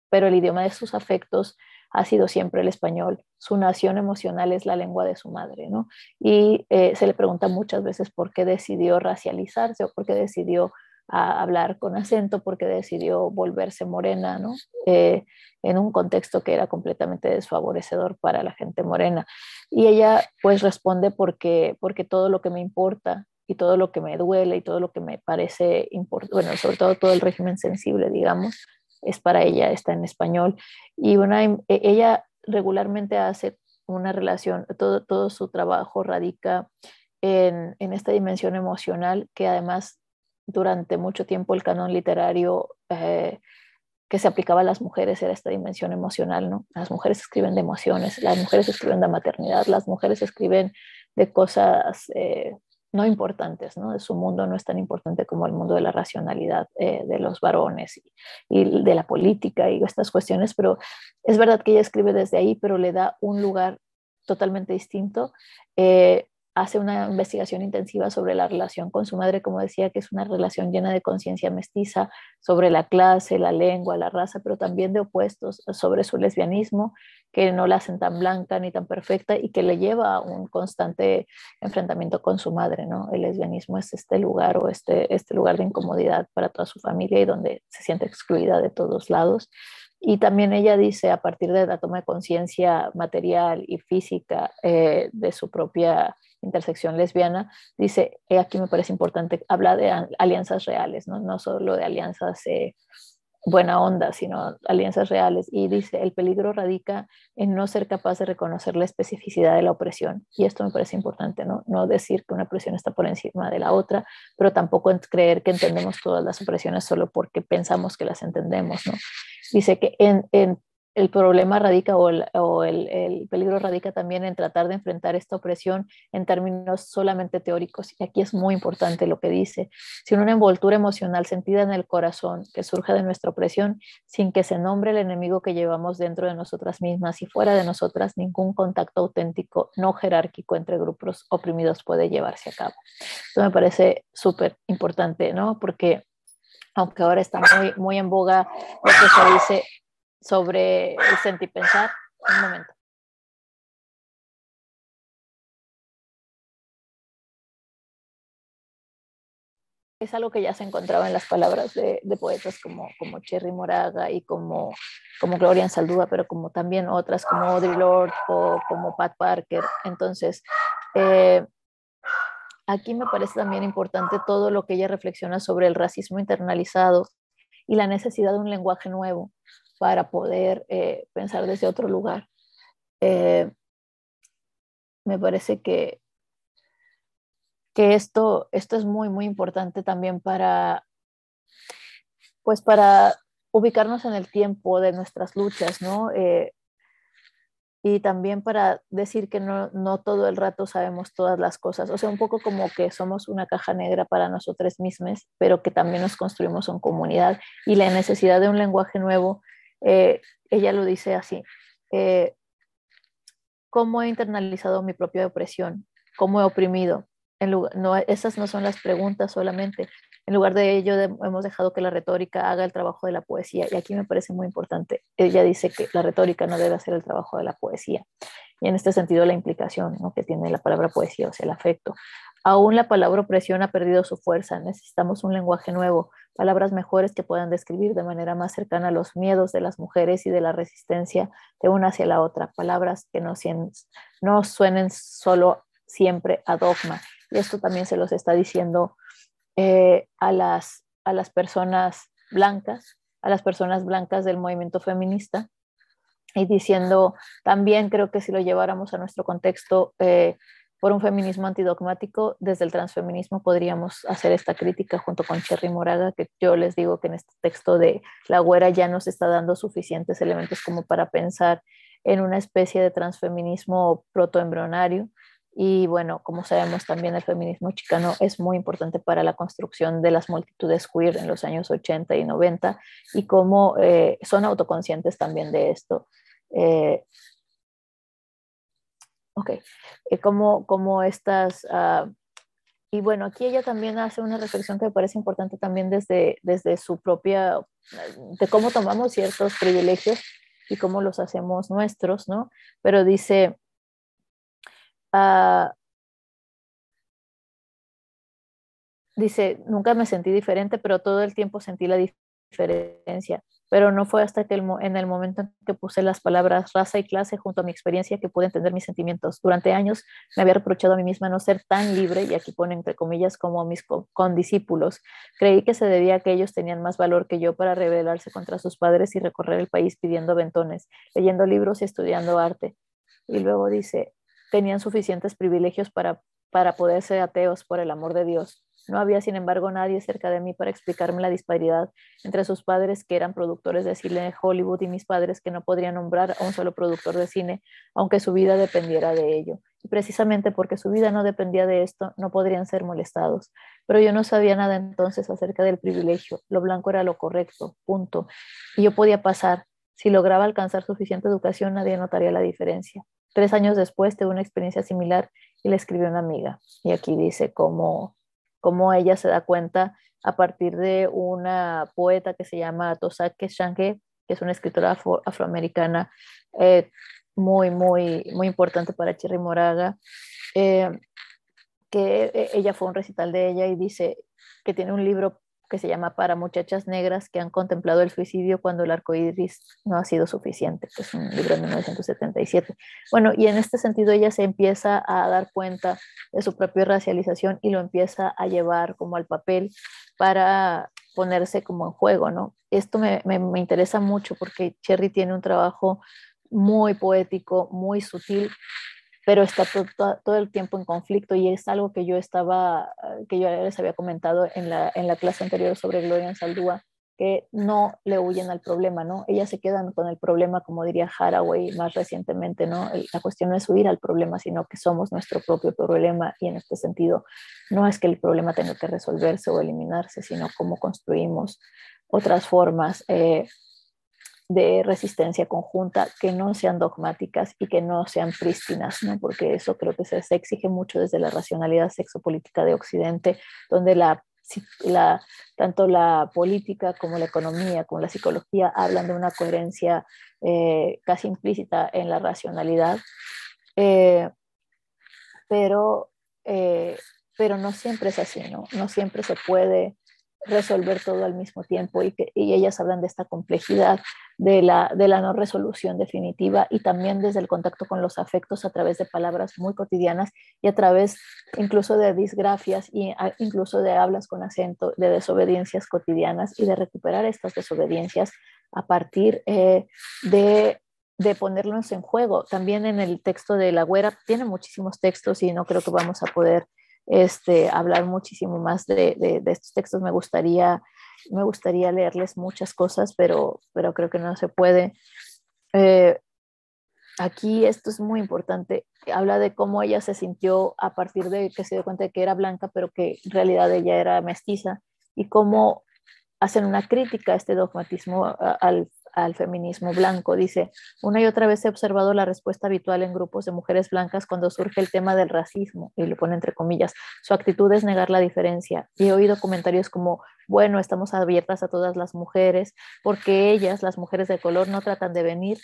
pero el idioma de sus afectos ha sido siempre el español. Su nación emocional es la lengua de su madre, ¿no? Y eh, se le pregunta muchas veces por qué decidió racializarse o por qué decidió hablar con acento, por qué decidió volverse morena, ¿no? Eh, en un contexto que era completamente desfavorecedor para la gente morena. Y ella pues responde porque, porque todo lo que me importa y todo lo que me duele y todo lo que me parece importante, bueno, sobre todo todo el régimen sensible, digamos, es para ella, está en español. Y una, e, ella regularmente hace una relación, todo, todo su trabajo radica en, en, esta dimensión emocional que además durante mucho tiempo el canon literario eh, que se aplicaba a las mujeres era esta dimensión emocional, ¿no? Las mujeres escriben de emociones, las mujeres escriben de maternidad, las mujeres escriben de cosas eh, no importantes, ¿no? Su mundo no es tan importante como el mundo de la racionalidad eh, de los varones y, de la política y estas cuestiones, pero es verdad que ella escribe desde ahí, pero le da un lugar totalmente distinto. Hace una investigación intensiva sobre la relación con su madre, como decía, que es una relación llena de conciencia mestiza sobre la clase, la lengua, la raza, pero también de opuestos sobre su lesbianismo, que no la hacen tan blanca ni tan perfecta y que le lleva a un constante enfrentamiento con su madre, ¿no? El lesbianismo es este lugar o este, este lugar de incomodidad para toda su familia y donde se siente excluida de todos lados. Y también ella dice, a partir de la toma de conciencia material y física eh, de su propia intersección lesbiana, dice, aquí me parece importante, habla de alianzas reales, no, no solo de alianzas eh, buena onda, sino alianzas reales. Y dice, el peligro radica en no ser capaz de reconocer la especificidad de la opresión. Y esto me parece importante, ¿no? No decir que una opresión está por encima de la otra, pero tampoco creer que entendemos todas las opresiones solo porque pensamos que las entendemos, ¿no? Dice que en el problema radica o, el, peligro radica también en tratar de enfrentar esta opresión en términos solamente teóricos. Y aquí es muy importante lo que dice, sin una envoltura emocional sentida en el corazón que surja de nuestra opresión, sin que se nombre el enemigo que llevamos dentro de nosotras mismas y fuera de nosotras, ningún contacto auténtico, no jerárquico entre grupos oprimidos puede llevarse a cabo. Esto me parece súper importante, ¿no? Porque aunque ahora está muy, muy en boga lo que se dice sobre el sentir pensar. Un momento. Es algo que ya se encontraba en las palabras de, poetas como, como Cherry Moraga y como, como Gloria Saldúa, pero como también otras como Audre Lorde o como Pat Parker. Entonces, eh, aquí me parece también importante todo lo que ella reflexiona sobre el racismo internalizado y la necesidad de un lenguaje nuevo, para poder eh, pensar desde otro lugar. Eh, me parece que, que esto, esto es muy, muy importante también para, pues para ubicarnos en el tiempo de nuestras luchas, ¿no? Eh, y también para decir que no, no, todo el rato sabemos todas las cosas, o sea, un poco como que somos una caja negra para nosotros mismos, pero que también nos construimos en comunidad y la necesidad de un lenguaje nuevo eh, ella lo dice así, eh, ¿cómo he internalizado mi propia opresión? ¿Cómo he oprimido? no, esas no son las preguntas solamente. En lugar de ello, hemos dejado que la retórica haga el trabajo de la poesía. Y aquí me parece muy importante. Ella dice que la retórica no debe hacer el trabajo de la poesía. Y en este sentido, la implicación que tiene la palabra poesía, o sea, el afecto. Aún la palabra opresión ha perdido su fuerza. Necesitamos un lenguaje nuevo, palabras mejores que puedan describir de manera más cercana los miedos de las mujeres y de la resistencia de una hacia la otra. Palabras que no, suenen solo siempre a dogma. Y esto también se los está diciendo eh, a, las, a las personas blancas, a las personas blancas del movimiento feminista, y diciendo también creo que si lo lleváramos a nuestro contexto eh, por un feminismo antidogmático, desde el transfeminismo podríamos hacer esta crítica junto con Cherry Moraga, que yo les digo que en este texto de La Güera ya nos está dando suficientes elementos como para pensar en una especie de transfeminismo protoembrionario y bueno, como sabemos también el feminismo chicano es muy importante para la construcción de las multitudes queer en los años 80 y 90 y cómo eh, son autoconscientes también de esto. Eh, ok, eh, como, como estas... Uh, y bueno, aquí ella también hace una reflexión que me parece importante también desde, desde su propia, de cómo tomamos ciertos privilegios y cómo los hacemos nuestros, ¿no? Pero dice, Ah, dice, nunca me sentí diferente, pero todo el tiempo sentí la diferencia. Pero no fue hasta que en el momento en que puse las palabras raza y clase junto a mi experiencia que pude entender mis sentimientos. Durante años me había reprochado a mí misma no ser tan libre, y aquí pone entre comillas como mis condiscípulos. Creí que se debía a que ellos tenían más valor que yo para rebelarse contra sus padres y recorrer el país pidiendo aventones, leyendo libros y estudiando arte. Y luego dice, tenían suficientes privilegios para, para poder ser ateos por el amor de Dios. No había, sin embargo, nadie cerca de mí para explicarme la disparidad entre sus padres que eran productores de cine de Hollywood y mis padres que no podrían nombrar a un solo productor de cine, aunque su vida dependiera de ello. Y precisamente porque su vida no dependía de esto, no podrían ser molestados. Pero yo no sabía nada entonces acerca del privilegio. Lo blanco era lo correcto, punto. Y yo podía pasar. Si lograba alcanzar suficiente educación, nadie notaría la diferencia. Tres años después tuve una experiencia similar y le escribió una amiga. Y aquí dice cómo, cómo ella se da cuenta a partir de una poeta que se llama Tosake Shange, que es una escritora afroamericana eh, muy, muy, muy importante para Cherry Moraga, eh, que eh, ella fue un recital de ella y dice que tiene un libro que se llama Para muchachas negras que han contemplado el suicidio cuando el arco iris no ha sido suficiente, que es un libro de 1977. Bueno, y en este sentido ella se empieza a dar cuenta de su propia racialización y lo empieza a llevar como al papel para ponerse como en juego, ¿no? Esto me, me, me interesa mucho porque Cherry tiene un trabajo muy poético, muy sutil, pero está todo, el tiempo en conflicto y es algo que yo estaba, que yo les había comentado en la, en la clase anterior sobre Gloria Saldúa, que no le huyen al problema, ¿no? Ellas se quedan con el problema, como diría Haraway más recientemente, ¿no? La cuestión no es huir al problema, sino que somos nuestro propio problema y en este sentido no es que el problema tenga que resolverse o eliminarse, sino cómo construimos otras formas eh, de resistencia conjunta que no sean dogmáticas y que no sean prístinas, ¿no? porque eso creo que se, exige mucho desde la racionalidad sexopolítica de Occidente, donde la, la, tanto la política como la economía, como la psicología hablan de una coherencia eh, casi implícita en la racionalidad, eh, pero, eh, pero no siempre es así, ¿no? no siempre se puede resolver todo al mismo tiempo y, que, y ellas hablan de esta complejidad de la, de la no resolución definitiva y también desde el contacto con los afectos a través de palabras muy cotidianas y a través incluso de disgrafias y incluso de hablas con acento, de desobediencias cotidianas y de recuperar estas desobediencias a partir eh, de de ponerlos en juego. También en el texto de La Güera, tiene muchísimos textos y no creo que vamos a poder este, hablar muchísimo más de, de, estos textos. Me gustaría, me gustaría leerles muchas cosas, pero, pero creo que no se puede. Eh, aquí esto es muy importante. Habla de cómo ella se sintió a partir de que se dio cuenta de que era blanca, pero que en realidad ella era mestiza, y cómo hacen una crítica a este dogmatismo, al, al feminismo blanco. Dice, una y otra vez he observado la respuesta habitual en grupos de mujeres blancas cuando surge el tema del racismo, y lo pone entre comillas, su actitud es negar la diferencia. Y he oído comentarios como, bueno, estamos abiertas a todas las mujeres, porque ellas, las mujeres de color, no tratan de venir,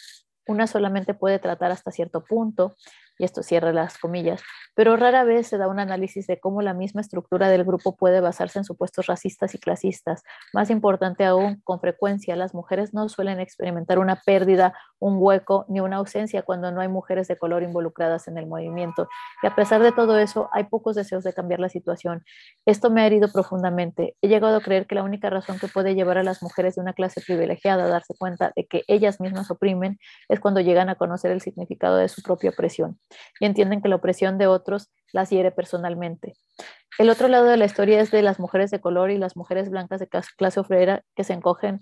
una solamente puede tratar hasta cierto punto, y esto cierra las comillas, pero rara vez se da un análisis de cómo la misma estructura del grupo puede basarse en supuestos racistas y clasistas. Más importante aún, con frecuencia las mujeres no suelen experimentar una pérdida, un hueco ni una ausencia cuando no hay mujeres de color involucradas en el movimiento. Y a pesar de todo eso, hay pocos deseos de cambiar la situación. Esto me ha herido profundamente. He llegado a creer que la única razón que puede llevar a las mujeres de una clase privilegiada a darse cuenta de que ellas mismas oprimen es cuando llegan a conocer el significado de su propia opresión y entienden que la opresión de otros las hiere personalmente. El otro lado de la historia es de las mujeres de color y las mujeres blancas de clase obrera que se encogen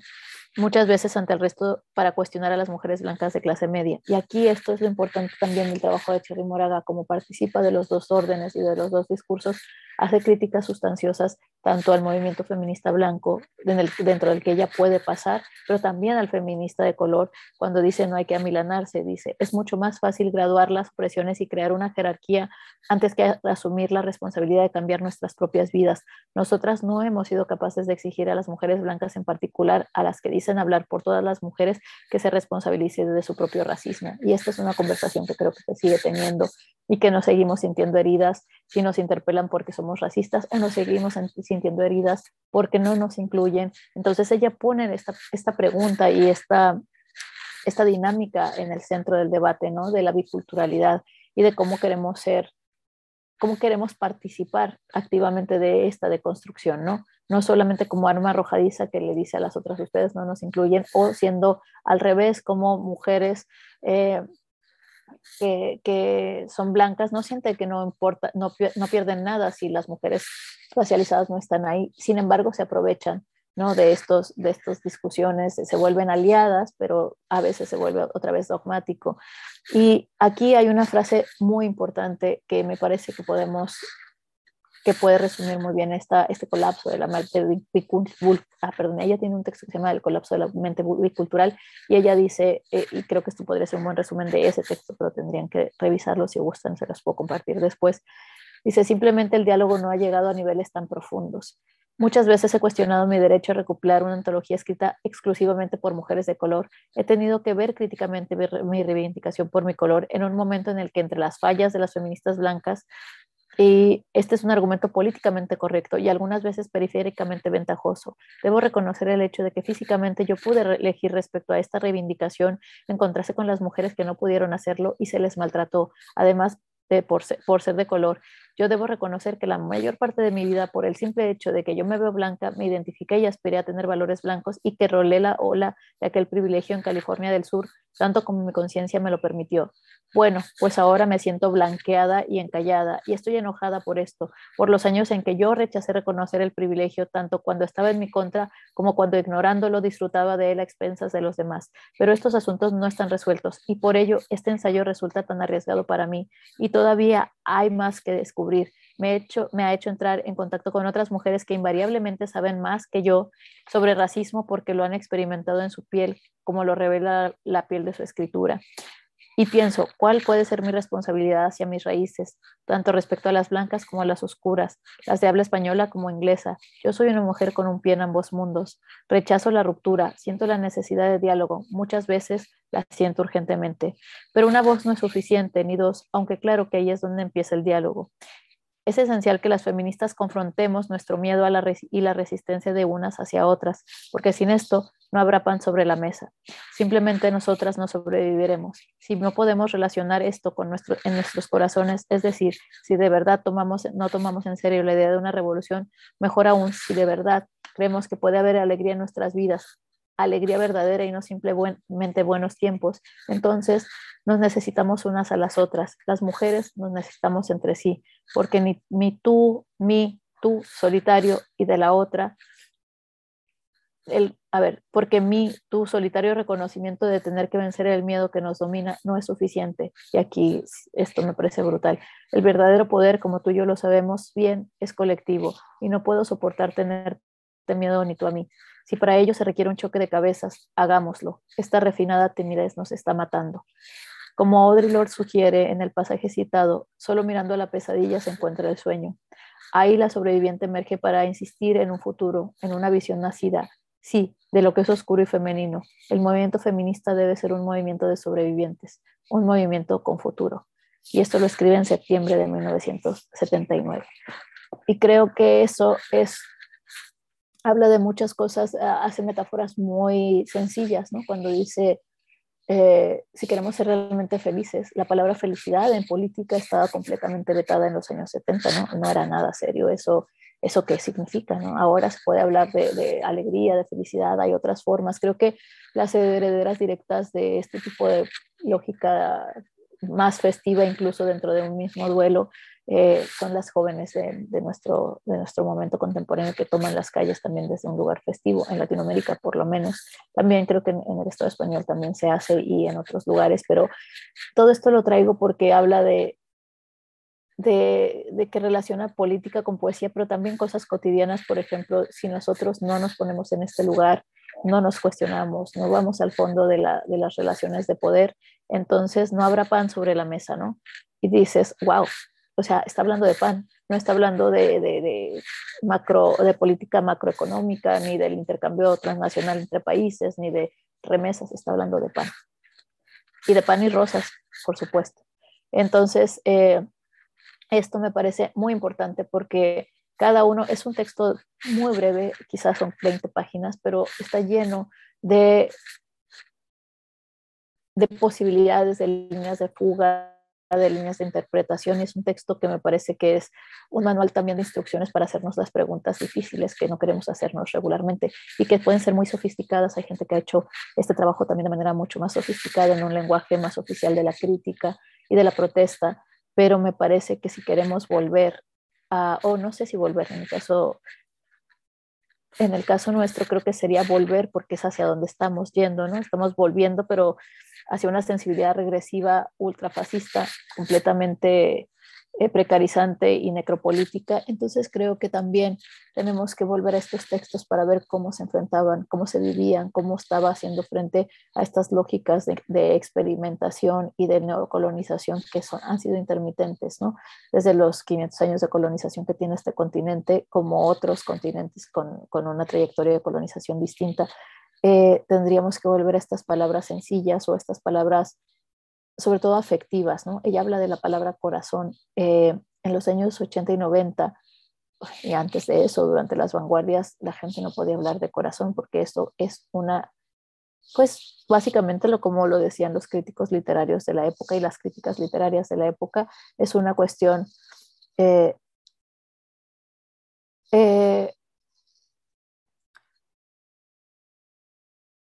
muchas veces ante el resto para cuestionar a las mujeres blancas de clase media. Y aquí esto es lo importante también del trabajo de Cherry Moraga, como participa de los dos órdenes y de los dos discursos, hace críticas sustanciosas tanto al movimiento feminista blanco, dentro del que ella puede pasar, pero también al feminista de color, cuando dice no hay que amilanarse, dice, es mucho más fácil graduar las presiones y crear una jerarquía antes que asumir la responsabilidad de cambiar nuestras propias vidas. Nosotras no hemos sido capaces de exigir a las mujeres blancas en particular, a las que dicen hablar por todas las mujeres, que se responsabilicen de su propio racismo. Y esta es una conversación que creo que se sigue teniendo y que nos seguimos sintiendo heridas si nos interpelan porque somos racistas o nos seguimos sintiendo heridas porque no nos incluyen. Entonces ella pone esta, esta pregunta y esta, esta dinámica en el centro del debate, ¿no? De la biculturalidad y de cómo queremos ser, cómo queremos participar activamente de esta deconstrucción, ¿no? No solamente como arma arrojadiza que le dice a las otras, ustedes no nos incluyen, o siendo al revés, como mujeres eh, que, son blancas no sienten que no importa, no, no, pierden nada si las mujeres racializadas no están ahí. Sin embargo, se aprovechan ¿no? de, estos, de estas discusiones, se vuelven aliadas, pero a veces se vuelve otra vez dogmático. Y aquí hay una frase muy importante que me parece que podemos que puede resumir muy bien esta, este colapso de la mente bicultural. Ah, perdón, ella tiene un texto que se llama El colapso de la mente bicultural y ella dice, eh, y creo que esto podría ser un buen resumen de ese texto, pero tendrían que revisarlo si gustan, se los puedo compartir después. Dice, simplemente el diálogo no ha llegado a niveles tan profundos. Muchas veces he cuestionado mi derecho a recopilar una antología escrita exclusivamente por mujeres de color. He tenido que ver críticamente mi reivindicación por mi color en un momento en el que entre las fallas de las feministas blancas y este es un argumento políticamente correcto y algunas veces periféricamente ventajoso. Debo reconocer el hecho de que físicamente yo pude elegir respecto a esta reivindicación, encontrarse con las mujeres que no pudieron hacerlo y se les maltrató. Además, por, ser, de color. Yo debo reconocer que la mayor parte de mi vida, por el simple hecho de que yo me veo blanca, me identifiqué y aspiré a tener valores blancos y que rolé la ola de aquel privilegio en California del Sur, tanto como mi conciencia me lo permitió. Bueno, pues ahora me siento blanqueada y encallada y estoy enojada por esto, por los años en que yo rechacé reconocer el privilegio, tanto cuando estaba en mi contra como cuando ignorándolo disfrutaba de él a expensas de los demás. Pero estos asuntos no están resueltos y por ello este ensayo resulta tan arriesgado para mí y todavía hay más que descubrir. Me, me ha hecho entrar en contacto con otras mujeres que invariablemente saben más que yo sobre racismo porque lo han experimentado en su piel, como lo revela la piel de su escritura y pienso, ¿cuál puede ser mi responsabilidad hacia mis raíces, tanto respecto a las blancas como a las oscuras, las de habla española como inglesa? Yo soy una mujer con un pie en ambos mundos. Rechazo la ruptura, siento la necesidad de diálogo, muchas veces la siento urgentemente, pero una voz no es suficiente, ni dos, aunque claro que ahí es donde empieza el diálogo. Es esencial que las feministas confrontemos nuestro miedo a la y la resistencia de unas hacia otras, porque sin esto no habrá pan sobre la mesa. Simplemente nosotras no sobreviviremos. Si no podemos relacionar esto con nuestro, en nuestros corazones, es decir, si de verdad tomamos, no tomamos en serio la idea de una revolución, mejor aún, si de verdad creemos que puede haber alegría en nuestras vidas, alegría verdadera y no simplemente buenos tiempos, entonces nos necesitamos unas a las otras. Las mujeres nos necesitamos entre sí, porque ni, ni tú, mi, tú solitario y de la otra el, a ver, porque mi, tu solitario reconocimiento de tener que vencer el miedo que nos domina no es suficiente. Y aquí esto me parece brutal. El verdadero poder, como tú y yo lo sabemos bien, es colectivo y no puedo soportar tener tener miedo ni tú a mí. Si para ello se requiere un choque de cabezas, hagámoslo. Esta refinada timidez nos está matando. Como Audre Lorde sugiere en el pasaje citado, solo mirando a la pesadilla se encuentra el sueño. Ahí la sobreviviente emerge para insistir en un futuro, en una visión nacida, sí, de lo que es oscuro y femenino. El movimiento feminista debe ser un movimiento de sobrevivientes, un movimiento con futuro. Y esto lo escribe en septiembre de 1979. Y creo que eso es, habla de muchas cosas, hace metáforas muy sencillas, ¿no? Cuando dice, eh, si queremos ser realmente felices, la palabra felicidad en política estaba completamente vetada en los años 70, ¿no? No era nada serio eso. ¿Eso qué significa? ¿no? Ahora se puede hablar de, de alegría, de felicidad, hay otras formas. Creo que las herederas directas de este tipo de lógica más festiva incluso dentro de un mismo duelo eh, son las jóvenes de, nuestro, de nuestro momento contemporáneo que toman las calles también desde un lugar festivo, en Latinoamérica por lo menos. También creo que en, el Estado español también se hace y en otros lugares, pero todo esto lo traigo porque habla de, de, de, que relaciona política con poesía, pero también cosas cotidianas, por ejemplo, si nosotros no nos ponemos en este lugar, no nos cuestionamos, no vamos al fondo de, la, de las relaciones de poder, entonces no habrá pan sobre la mesa, ¿no? Y dices, wow, o sea, está hablando de pan, no está hablando de, macro, de política macroeconómica, ni del intercambio transnacional entre países, ni de remesas, está hablando de pan. Y de pan y rosas, por supuesto. Entonces, eh, esto me parece muy importante porque cada uno es un texto muy breve, quizás son 20 páginas, pero está lleno de, de posibilidades, de líneas de fuga, de líneas de interpretación y es un texto que me parece que es un manual también de instrucciones para hacernos las preguntas difíciles que no queremos hacernos regularmente y que pueden ser muy sofisticadas. Hay gente que ha hecho este trabajo también de manera mucho más sofisticada en un lenguaje más oficial de la crítica y de la protesta, pero me parece que si queremos volver a, o no sé si volver, en el caso en el caso nuestro creo que sería volver porque es hacia donde estamos yendo, ¿no? Estamos volviendo, pero hacia una sensibilidad regresiva ultrafascista, completamente eh, precarizante y necropolítica. Entonces creo que también tenemos que volver a estos textos para ver cómo se enfrentaban, cómo se vivían, cómo estaba haciendo frente a estas lógicas de, experimentación y de neocolonización que son, han sido intermitentes, ¿no? Desde los 500 años de colonización que tiene este continente, como otros continentes con, con una trayectoria de colonización distinta, eh, tendríamos que volver a estas palabras sencillas o estas palabras sobre todo afectivas, ¿no? Ella habla de la palabra corazón. Eh, en los años 80 y 90, y antes de eso, durante las vanguardias, la gente no podía hablar de corazón porque eso es una, pues básicamente lo como lo decían los críticos literarios de la época y las críticas literarias de la época, es una cuestión eh, eh,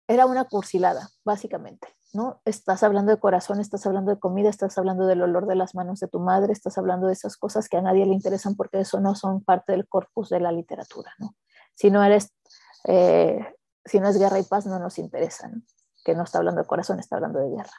era una cursilada, básicamente, ¿no? Estás hablando de corazón, estás hablando de comida, estás hablando del olor de las manos de tu madre, estás hablando de esas cosas que a nadie le interesan porque eso no son parte del corpus de la literatura, ¿no? Si no eres, eh, si no es guerra y paz, no nos interesa, Que no está hablando de corazón, está hablando de guerra.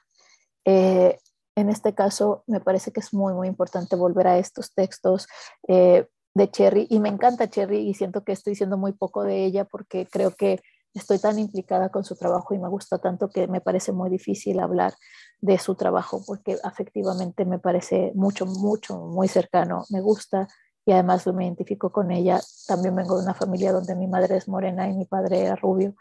Eh, en este caso, me parece que es muy, muy importante volver a estos textos eh, de Cherry, y me encanta Cherry, y siento que estoy diciendo muy poco de ella porque creo que estoy tan implicada con su trabajo y me gusta tanto que me parece muy difícil hablar de su trabajo porque afectivamente me parece mucho, mucho, muy cercano, me gusta y además me identifico con ella. También vengo de una familia donde mi madre es morena y mi padre era rubio.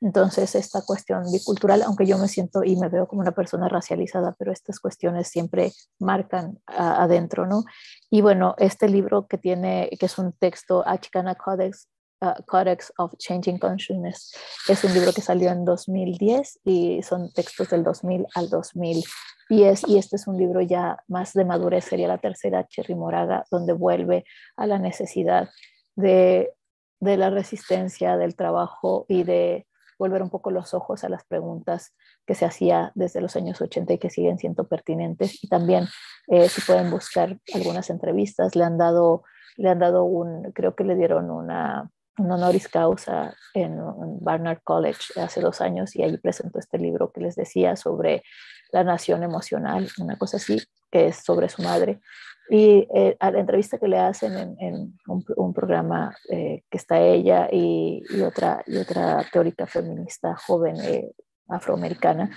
Entonces, esta cuestión bicultural, aunque yo me siento y me veo como una persona racializada, pero estas cuestiones siempre marcan adentro, ¿no? Y bueno, este libro que tiene, que es un texto, Achicana Codex, Uh, Codex of Changing Consciousness. Es un libro que salió en 2010 y son textos del 2000 al 2010 y este es un libro ya más de madurez, sería la tercera Cherry Moraga, donde vuelve a la necesidad de, de la resistencia, del trabajo y de volver un poco los ojos a las preguntas que se hacía desde los años 80 y que siguen siendo pertinentes. Y también, eh, si pueden buscar algunas entrevistas, le han dado, le han dado un, creo que le dieron una un honoris causa en, Barnard College hace dos años y allí presentó este libro que les decía sobre la nación emocional, una cosa así, que es sobre su madre. Y eh, a la entrevista que le hacen en, un, programa que está ella y, otra, y otra teórica feminista joven afroamericana,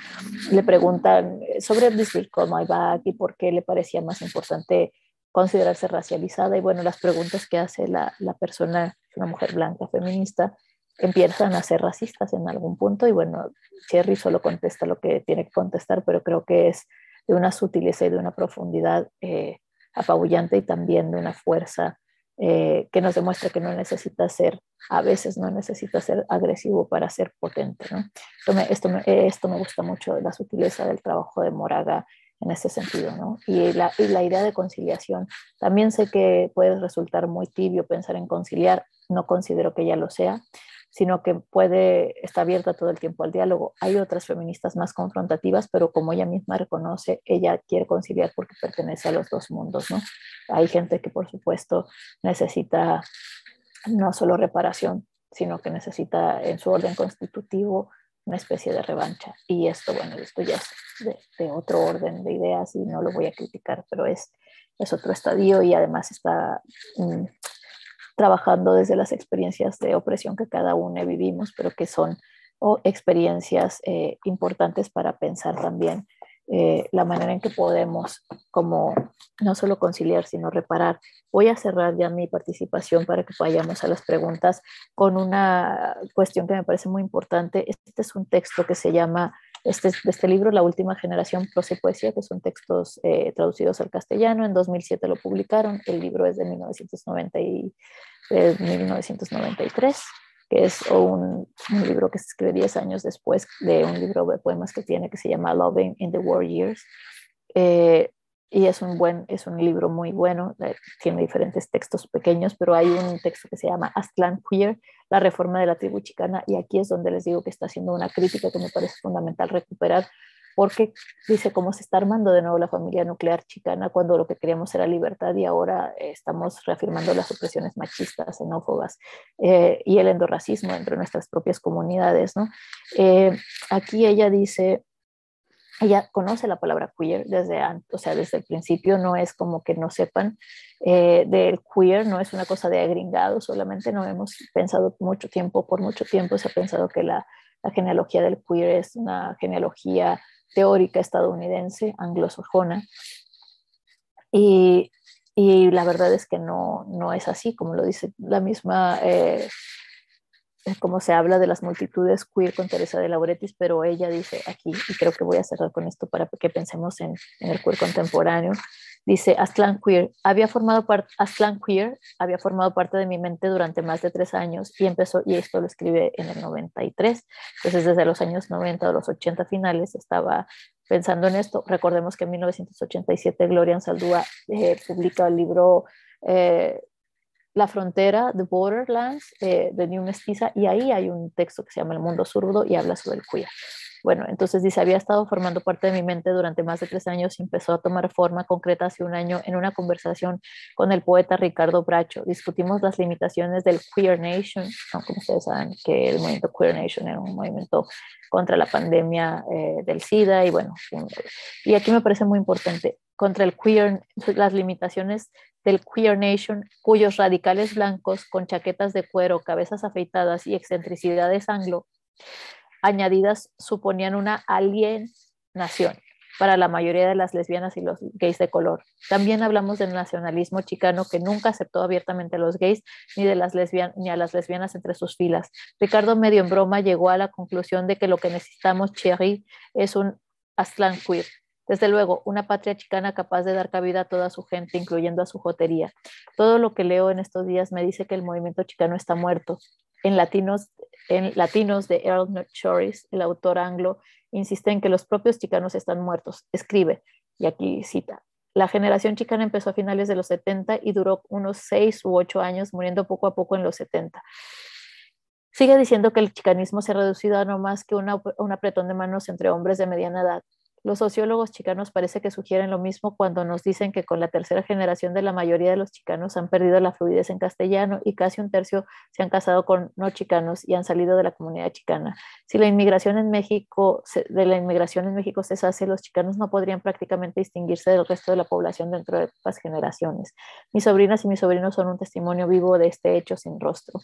le preguntan sobre This Call My Back y por qué le parecía más importante considerarse racializada. Y bueno, las preguntas que hace la, la persona, una mujer blanca feminista, empiezan a ser racistas en algún punto. Y bueno, Cherry solo contesta lo que tiene que contestar, pero creo que es de una sutileza y de una profundidad eh, apabullante y también de una fuerza eh, que nos demuestra que no necesita ser, a veces no necesita ser agresivo para ser potente. ¿no? Esto, me, esto, esto me gusta mucho la sutileza del trabajo de Moraga en ese sentido, ¿no? Y la, y la idea de conciliación, también sé que puede resultar muy tibio pensar en conciliar, no considero que ya lo sea, sino que puede, está abierta todo el tiempo al diálogo. Hay otras feministas más confrontativas, pero como ella misma reconoce, ella quiere conciliar porque pertenece a los dos mundos, ¿no? Hay gente que, por supuesto, necesita no solo reparación, sino que necesita en su orden constitutivo una especie de revancha. Y esto, bueno, esto ya es de, otro orden de ideas y no lo voy a criticar, pero es, es otro estadio y además está mm, trabajando desde las experiencias de opresión que cada uno vivimos, pero que son experiencias eh, importantes para pensar también eh, la manera en que podemos como no solo conciliar, sino reparar. Voy a cerrar ya mi participación para que vayamos a las preguntas con una cuestión que me parece muy importante. Este es un texto que se llama, este, de este libro, La Última Generación, Prosa y Poesía, que son textos eh, traducidos al castellano. En 2007 lo publicaron. El libro es de 1990 y, 1993 que es un, libro que se escribe 10 años después de un libro de poemas que tiene que se llama Loving in the War Years. Eh, y es un buen, es un libro muy bueno, eh, tiene diferentes textos pequeños, pero hay un texto que se llama Aztlán Queer, la reforma de la tribu chicana, y aquí es donde les digo que está haciendo una crítica que me parece fundamental recuperar, porque dice cómo se está armando de nuevo la familia nuclear chicana cuando lo que queríamos era libertad y ahora estamos reafirmando las opresiones machistas, xenófobas eh, y el endorracismo entre nuestras propias comunidades. ¿no? Eh, aquí ella dice, ella conoce la palabra queer desde antes, o sea, desde el principio no es como que no sepan eh, del queer, no es una cosa de agringado, solamente no hemos pensado mucho tiempo, por mucho tiempo se ha pensado que la, la genealogía del queer es una genealogía teórica estadounidense, anglosajona, y, y, la verdad es que no, no es así, como lo dice la misma, eh, como se habla de las multitudes queer con Teresa de Lauretis, pero ella dice aquí, y creo que voy a cerrar con esto para que pensemos en, en el queer contemporáneo, Dice, Aztlán Queer, había formado, Queer había formado parte de mi mente durante más de tres años y empezó, y esto lo escribe en el 93, entonces desde los años 90 o los 80 finales estaba pensando en esto. Recordemos que en 1987 Gloria Saldúa eh, publica el libro eh, La frontera, The Borderlands, eh, de New Mestiza, y ahí hay un texto que se llama El mundo zurdo y habla sobre el queer. Bueno, entonces dice, había estado formando parte de mi mente durante más de tres años y empezó a tomar forma concreta hace un año en una conversación con el poeta Ricardo Bracho. Discutimos las limitaciones del Queer Nation, como ustedes saben que el movimiento Queer Nation era un movimiento contra la pandemia eh, del SIDA y bueno, y aquí me parece muy importante, contra el queer, las limitaciones del Queer Nation, cuyos radicales blancos con chaquetas de cuero, cabezas afeitadas y excentricidades anglo añadidas suponían una alienación para la mayoría de las lesbianas y los gays de color. También hablamos del nacionalismo chicano que nunca aceptó abiertamente a los gays ni, de las ni a las lesbianas entre sus filas. Ricardo medio en broma llegó a la conclusión de que lo que necesitamos, Cherry, es un Aztlán queer. Desde luego, una patria chicana capaz de dar cabida a toda su gente, incluyendo a su jotería. Todo lo que leo en estos días me dice que el movimiento chicano está muerto. En latinos, en latinos de Earl Choris, el autor anglo, insiste en que los propios chicanos están muertos. Escribe, y aquí cita, la generación chicana empezó a finales de los 70 y duró unos 6 u 8 años, muriendo poco a poco en los 70. Sigue diciendo que el chicanismo se ha reducido a no más que una, un apretón de manos entre hombres de mediana edad. Los sociólogos chicanos parece que sugieren lo mismo cuando nos dicen que con la tercera generación de la mayoría de los chicanos han perdido la fluidez en castellano y casi un tercio se han casado con no chicanos y han salido de la comunidad chicana. Si la inmigración en México, de la inmigración en México se hace, los chicanos no podrían prácticamente distinguirse del resto de la población dentro de pocas generaciones. Mis sobrinas y mis sobrinos son un testimonio vivo de este hecho sin rostro.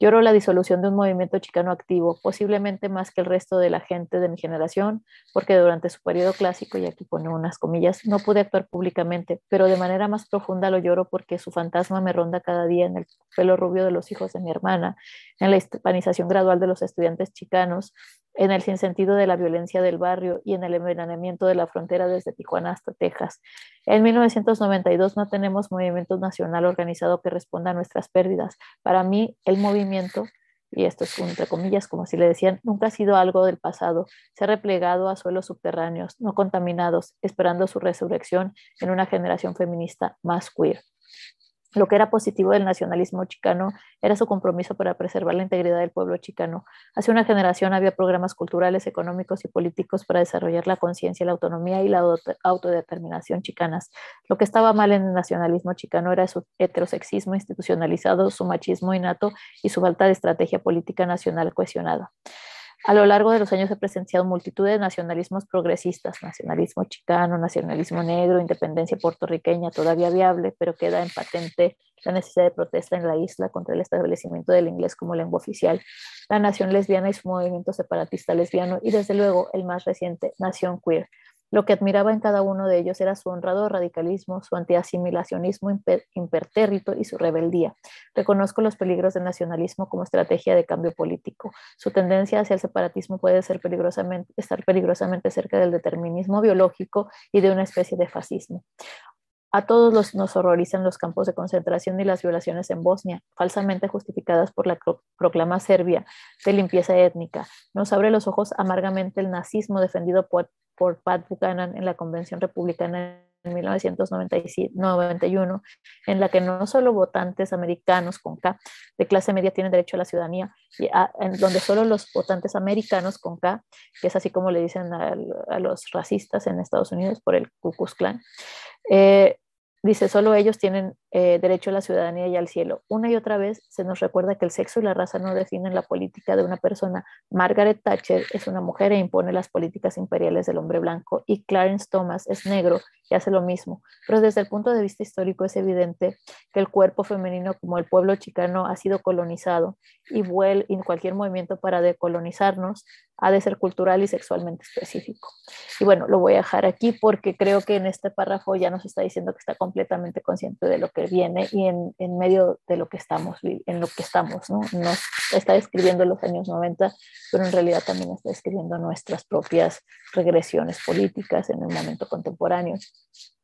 Lloro la disolución de un movimiento chicano activo, posiblemente más que el resto de la gente de mi generación, porque durante su periodo clásico, y aquí pone unas comillas, no pude actuar públicamente, pero de manera más profunda lo lloro porque su fantasma me ronda cada día en el pelo rubio de los hijos de mi hermana, en la hispanización gradual de los estudiantes chicanos, en el sinsentido de la violencia del barrio y en el envenenamiento de la frontera desde Tijuana hasta Texas. En 1992 no tenemos movimiento nacional organizado que responda a nuestras pérdidas. Para mí, el movimiento, y esto es entre comillas, como si le decían, nunca ha sido algo del pasado. Se ha replegado a suelos subterráneos, no contaminados, esperando su resurrección en una generación feminista más queer. Lo que era positivo del nacionalismo chicano era su compromiso para preservar la integridad del pueblo chicano. Hace una generación había programas culturales, económicos y políticos para desarrollar la conciencia, la autonomía y la autodeterminación chicanas. Lo que estaba mal en el nacionalismo chicano era su heterosexismo institucionalizado, su machismo innato y su falta de estrategia política nacional cohesionada. A lo largo de los años he presenciado multitud de nacionalismos progresistas, nacionalismo chicano, nacionalismo negro, independencia puertorriqueña todavía viable, pero queda en patente la necesidad de protesta en la isla contra el establecimiento del inglés como lengua oficial, la nación lesbiana y su movimiento separatista lesbiano y desde luego el más reciente, Nación Queer, lo que admiraba en cada uno de ellos era su honrado radicalismo, su antiasimilacionismo impertérrito y su rebeldía. Reconozco los peligros del nacionalismo como estrategia de cambio político. Su tendencia hacia el separatismo puede estar peligrosamente cerca del determinismo biológico y de una especie de fascismo. A todos los, nos horrorizan los campos de concentración y las violaciones en Bosnia, falsamente justificadas por la proclama serbia de limpieza étnica. Nos abre los ojos amargamente el nazismo defendido por, por Pat Buchanan en la Convención Republicana 1991, en la que no solo votantes americanos con K de clase media tienen derecho a la ciudadanía, y en donde solo los votantes americanos con K, que es así como le dicen a, los racistas en Estados Unidos por el Ku Klux Klan, eh, Dice, solo ellos tienen eh, derecho a la ciudadanía y al cielo. Una y otra vez se nos recuerda que el sexo y la raza no definen la política de una persona. Margaret Thatcher es una mujer e impone las políticas imperiales del hombre blanco y Clarence Thomas es negro y hace lo mismo. Pero desde el punto de vista histórico es evidente que el cuerpo femenino como el pueblo chicano ha sido colonizado y, en cualquier movimiento para decolonizarnos ha de ser cultural y sexualmente específico. Y bueno, lo voy a dejar aquí porque creo que en este párrafo ya nos está diciendo que está completamente consciente de lo que viene y en, en medio de lo que estamos, en lo que estamos, ¿no? Nos está describiendo los años 90, pero en realidad también está describiendo nuestras propias regresiones políticas en el momento contemporáneo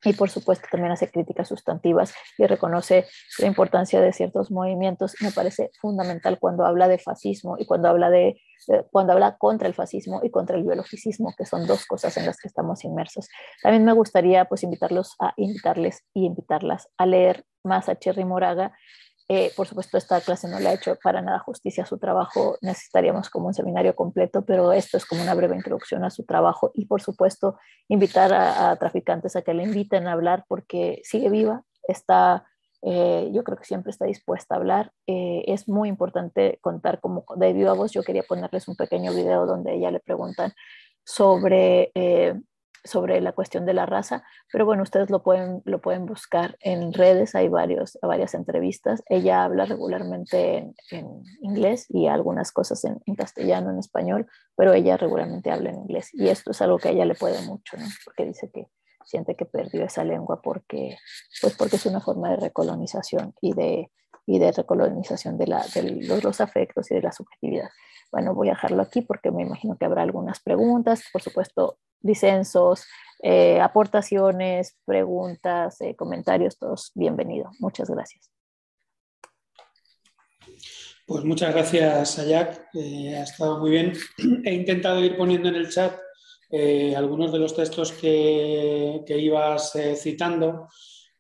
y por supuesto también hace críticas sustantivas y reconoce la importancia de ciertos movimientos. Me parece fundamental cuando habla de fascismo y cuando habla de, cuando habla contra el fascismo y contra el biologicismo, que son dos cosas en las que estamos inmersos. También me gustaría pues invitarlos a invitarles y invitarlas a leer más a Cherry Moraga eh, por supuesto, esta clase no le ha hecho para nada justicia a su trabajo, necesitaríamos como un seminario completo, pero esto es como una breve introducción a su trabajo y, por supuesto, invitar a, traficantes a que le inviten a hablar porque sigue viva, está, eh, yo creo que siempre está dispuesta a hablar. Eh, es muy importante contar como de viva voz. Yo quería ponerles un pequeño video donde ella le preguntan sobre sobre la cuestión de la raza, pero bueno, ustedes lo pueden, lo pueden buscar en redes, hay varios, varias entrevistas. Ella habla regularmente en, inglés y algunas cosas en, castellano, en español, pero ella regularmente habla en inglés y esto es algo que a ella le puede mucho, ¿no? porque dice que siente que perdió esa lengua porque, pues porque es una forma de recolonización y de, y de recolonización de, la, de los, los afectos y de la subjetividad. Bueno, voy a dejarlo aquí porque me imagino que habrá algunas preguntas. Por supuesto, disensos, eh, aportaciones, preguntas, eh, comentarios, todos bienvenidos. Muchas gracias. Pues muchas gracias, Ayak. Eh, ha estado muy bien. <clears throat> He intentado ir poniendo en el chat algunos de los textos que, que ibas citando.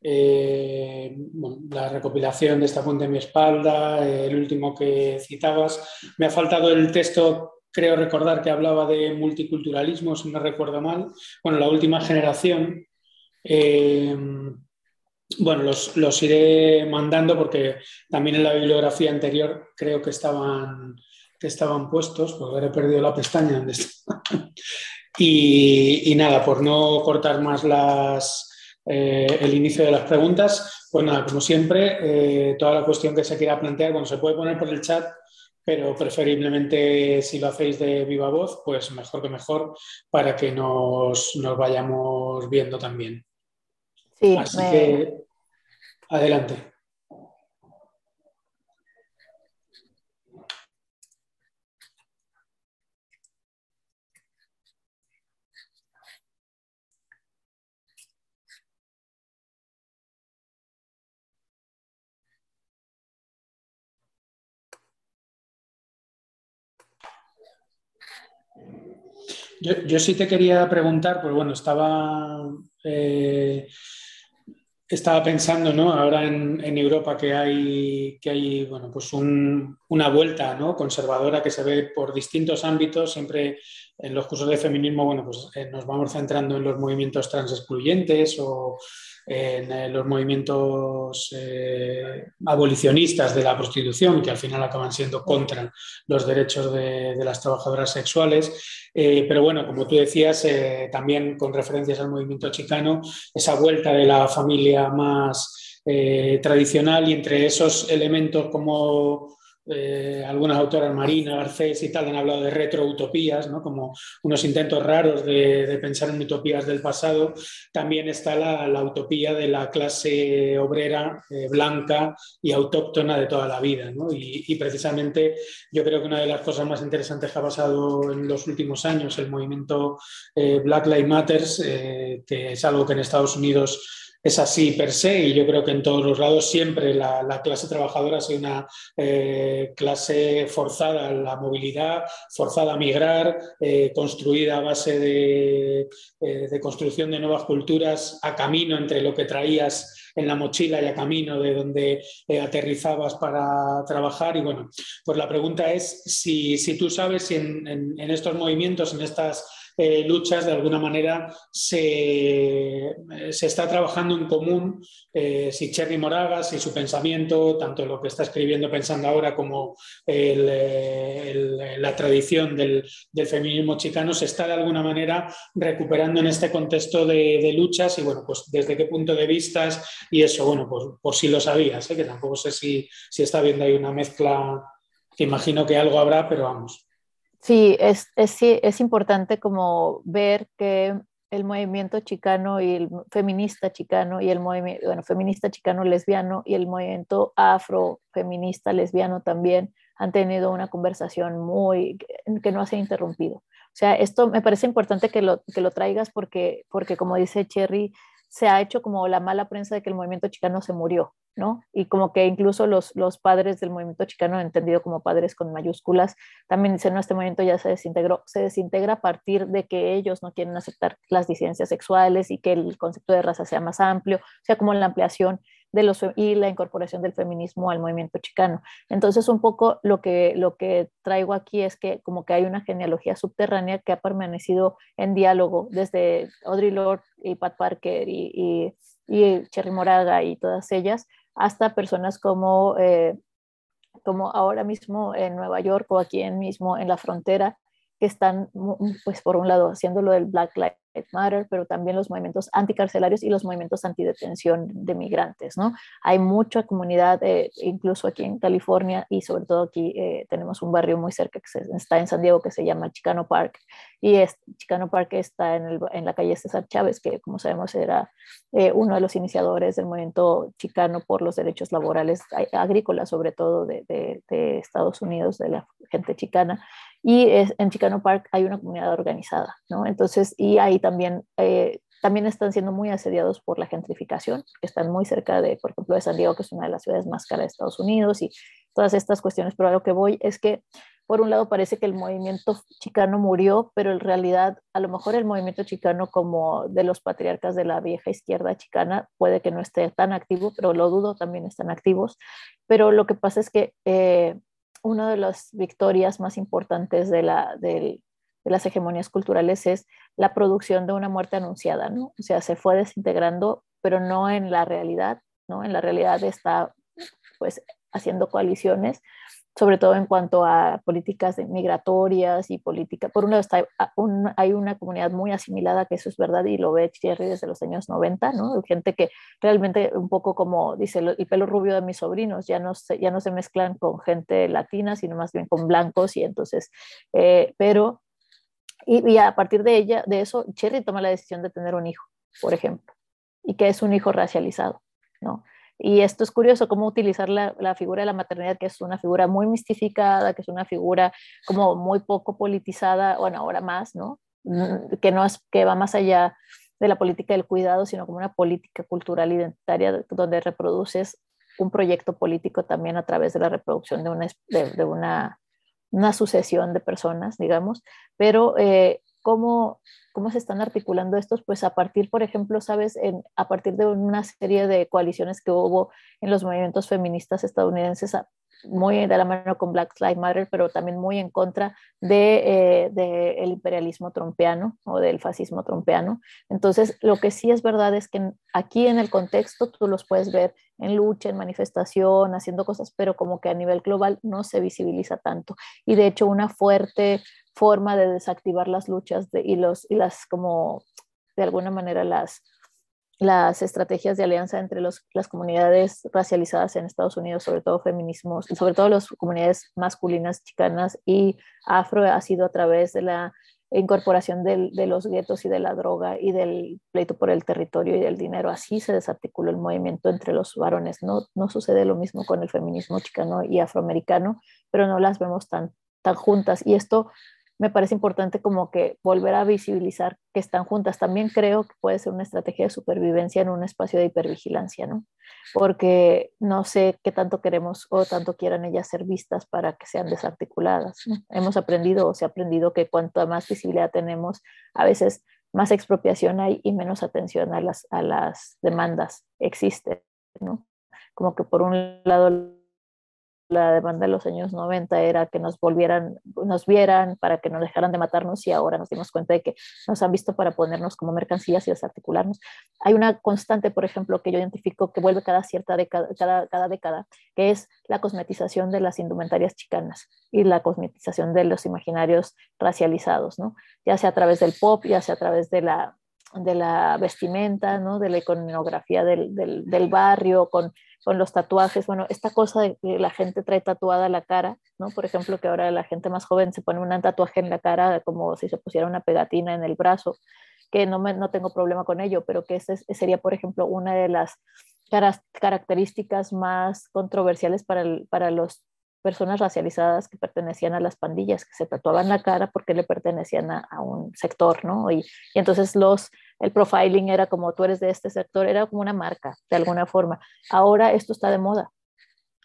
la recopilación de esta fuente en mi espalda, el último que citabas. Me ha faltado el texto creo recordar que hablaba de multiculturalismo, si no recuerdo mal. Bueno, la última generación, eh, bueno, los, iré mandando porque también en la bibliografía anterior creo que estaban, que estaban puestos, porque he perdido la pestaña donde y, y, nada, por no cortar más las, eh, el inicio de las preguntas, pues nada, como siempre, eh, toda la cuestión que se quiera plantear, bueno, se puede poner por el chat pero preferiblemente si lo hacéis de viva voz, pues mejor que mejor para que nos, nos vayamos viendo también. Sí, Así que adelante. Yo, sí te quería preguntar, pues bueno, estaba, eh, estaba pensando, ¿no? Ahora en, Europa que hay, que hay bueno, pues una vuelta ¿no? conservadora que se ve por distintos ámbitos, siempre en los cursos de feminismo, bueno, pues eh, nos vamos centrando en los movimientos trans excluyentes o en eh, los movimientos eh, abolicionistas de la prostitución, que al final acaban siendo contra los derechos de, las trabajadoras sexuales. Eh, pero bueno, como tú decías, también con referencias al movimiento chicano, esa vuelta de la familia más tradicional y entre esos elementos como eh, algunas autoras, Marina, Garcés y tal, han hablado de retroutopías, ¿no? como unos intentos raros de, pensar en utopías del pasado. También está la, utopía de la clase obrera eh, blanca y autóctona de toda la vida. Y, precisamente yo creo que una de las cosas más interesantes que ha pasado en los últimos años, el movimiento eh, Black Lives Matter, que es algo que en Estados Unidos es así per se y yo creo que en todos los lados siempre la, clase trabajadora ha sido una eh, clase forzada a la movilidad, forzada a migrar, eh, construida a base eh, de, construcción de nuevas culturas a camino entre lo que traías en la mochila y a camino de donde aterrizabas para trabajar. Y bueno, pues la pregunta es si, tú sabes si en estos movimientos, en estas eh, luchas, de alguna manera se, está trabajando en común. Eh, si Cherry Moragas y su pensamiento, tanto lo que está escribiendo pensando ahora como la tradición del, feminismo chicano, se está de alguna manera recuperando en este contexto de, luchas y bueno, pues desde qué punto de vista y eso, bueno, pues por si lo sabías, ¿eh? que tampoco sé si, si está viendo ahí una mezcla, que imagino que algo habrá, pero vamos. Sí, es, es, es importante como ver que el movimiento chicano y el feminista chicano y el movimiento, bueno, feminista chicano lesbiano y el movimiento afrofeminista lesbiano también han tenido una conversación muy, que no se ha interrumpido. O sea, esto me parece importante que lo, que lo traigas porque, porque, como dice Cherry, se ha hecho como la mala prensa de que el movimiento chicano se murió, ¿no? Y como que incluso los, los padres del movimiento chicano, entendido como padres con mayúsculas, también dicen, no, este movimiento ya se desintegró, se desintegra a partir de que ellos no quieren aceptar las disidencias sexuales y que el concepto de raza sea más amplio, o sea, como la ampliación de los, y la incorporación del feminismo al movimiento chicano. Entonces, un poco lo que, lo que traigo aquí es que como que hay una genealogía subterránea que ha permanecido en diálogo desde Audre Lorde y Pat Parker y, y, Cherry Moraga y todas ellas, hasta personas como, eh, como ahora mismo en Nueva York o aquí mismo en la frontera, que están, pues por un lado, haciendo lo del Black Lives Matter, pero también los movimientos anticarcelarios y los movimientos antidetención de migrantes, ¿no? Hay mucha comunidad, eh, incluso aquí en California y sobre todo aquí eh, tenemos un barrio muy cerca que está en San Diego que se llama Chicano Park y es, Chicano Park está en, el, en, la calle César Chávez, que como sabemos era eh, uno de los iniciadores del movimiento chicano por los derechos laborales agrícolas, sobre todo de, de, de Estados Unidos, de la gente chicana. Y en Chicano Park hay una comunidad organizada, ¿no? Entonces, y ahí también, eh, también están siendo muy asediados por la gentrificación, están muy cerca de, por ejemplo, de San Diego, que es una de las ciudades más caras de Estados Unidos, y todas estas cuestiones. Pero a lo que voy es que, por un lado, parece que el movimiento chicano murió, pero en realidad, a lo mejor el movimiento chicano, como de los patriarcas de la vieja izquierda chicana, puede que no esté tan activo, pero lo dudo, también están activos. Pero lo que pasa es que... Eh, una de las victorias más importantes de, la, de, las hegemonías culturales es la producción de una muerte anunciada, ¿no? O sea, se fue desintegrando, pero no en la realidad, ¿no? En la realidad está, pues, haciendo coaliciones sobre todo en cuanto a políticas migratorias y política. Por un lado está, hay una comunidad muy asimilada, que eso es verdad, y lo ve Thierry desde los años 90, ¿no? Gente que realmente un poco como dice el pelo rubio de mis sobrinos, ya no se, ya no se mezclan con gente latina, sino más bien con blancos, y entonces, eh, pero, y, a partir de ella, de eso, Cherry toma la decisión de tener un hijo, por ejemplo, y que es un hijo racializado, ¿no? Y esto es curioso, cómo utilizar la, la, figura de la maternidad, que es una figura muy mistificada, que es una figura como muy poco politizada, bueno, ahora más, ¿no? Mm, que, no es, que va más allá de la política del cuidado, sino como una política cultural identitaria donde reproduces un proyecto político también a través de la reproducción de una, de, una, una, sucesión de personas, digamos, pero eh, cómo cómo se están articulando estos, pues a partir, por ejemplo, sabes, en, a partir de una serie de coaliciones que hubo en los movimientos feministas estadounidenses, muy de la mano con Black Lives Matter, pero también muy en contra del de, eh, imperialismo trompeano o del fascismo trompeano. Entonces, lo que sí es verdad es que aquí en el contexto tú los puedes ver en lucha, en manifestación, haciendo cosas, pero como que a nivel global no se visibiliza tanto. Y de hecho, una fuerte forma de desactivar las luchas de, y, los, y las como de alguna manera las, las estrategias de alianza entre los, las comunidades racializadas en Estados Unidos, sobre todo feminismos, sobre todo las comunidades masculinas, chicanas y afro, ha sido a través de la incorporación del, de los guetos y de la droga y del pleito por el territorio y del dinero. Así se desarticuló el movimiento entre los varones. No, no sucede lo mismo con el feminismo chicano y afroamericano, pero no las vemos tan, tan juntas. Y esto me parece importante como que volver a visibilizar que están juntas. También creo que puede ser una estrategia de supervivencia en un espacio de hipervigilancia, ¿no? Porque no sé qué tanto queremos o tanto quieran ellas ser vistas para que sean desarticuladas. Hemos aprendido o se ha aprendido que cuanto más visibilidad tenemos, a veces más expropiación hay y menos atención a las, a las demandas existe, ¿no? Como que por un lado la demanda de los años 90 era que nos volvieran, nos vieran para que nos dejaran de matarnos y ahora nos dimos cuenta de que nos han visto para ponernos como mercancías y desarticularnos. Hay una constante, por ejemplo, que yo identifico que vuelve cada cierta década, cada, cada década, que es la cosmetización de las indumentarias chicanas y la cosmetización de los imaginarios racializados, ¿no? Ya sea a través del pop, ya sea a través de la de la vestimenta, ¿no? de la iconografía del, del, del barrio, con con los tatuajes, bueno, esta cosa de que la gente trae tatuada la cara, ¿no? Por ejemplo, que ahora la gente más joven se pone un tatuaje en la cara como si se pusiera una pegatina en el brazo, que no, me, no tengo problema con ello, pero que ese sería, por ejemplo, una de las características más controversiales para, para los personas racializadas que pertenecían a las pandillas, que se tatuaban la cara porque le pertenecían a, un sector, ¿no? Y, y, entonces los, el profiling era como tú eres de este sector, era como una marca, de alguna forma. Ahora esto está de moda,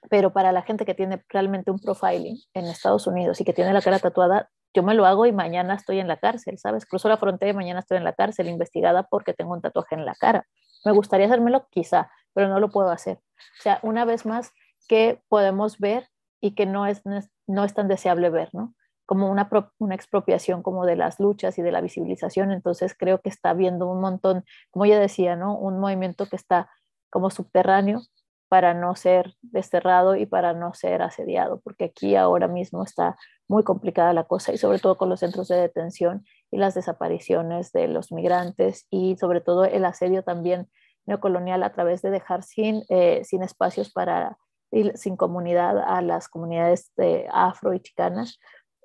pero para la gente que tiene realmente un profiling en Estados Unidos y que tiene la cara tatuada, yo me lo hago y mañana estoy en la cárcel, ¿sabes? Cruzo la frontera y mañana estoy en la cárcel investigada porque tengo un tatuaje en la cara. Me gustaría hacérmelo quizá, pero no lo puedo hacer. O sea, una vez más, que podemos ver y que no es, no es, tan deseable ver, ¿no? Como una, una expropiación como de las luchas y de la visibilización. Entonces creo que está habiendo un montón, como ya decía, ¿no? Un movimiento que está como subterráneo para no ser desterrado y para no ser asediado, porque aquí ahora mismo está muy complicada la cosa y sobre todo con los centros de detención y las desapariciones de los migrantes y sobre todo el asedio también neocolonial a través de dejar sin, eh, sin espacios para y sin comunidad a las comunidades de afro y chicanas.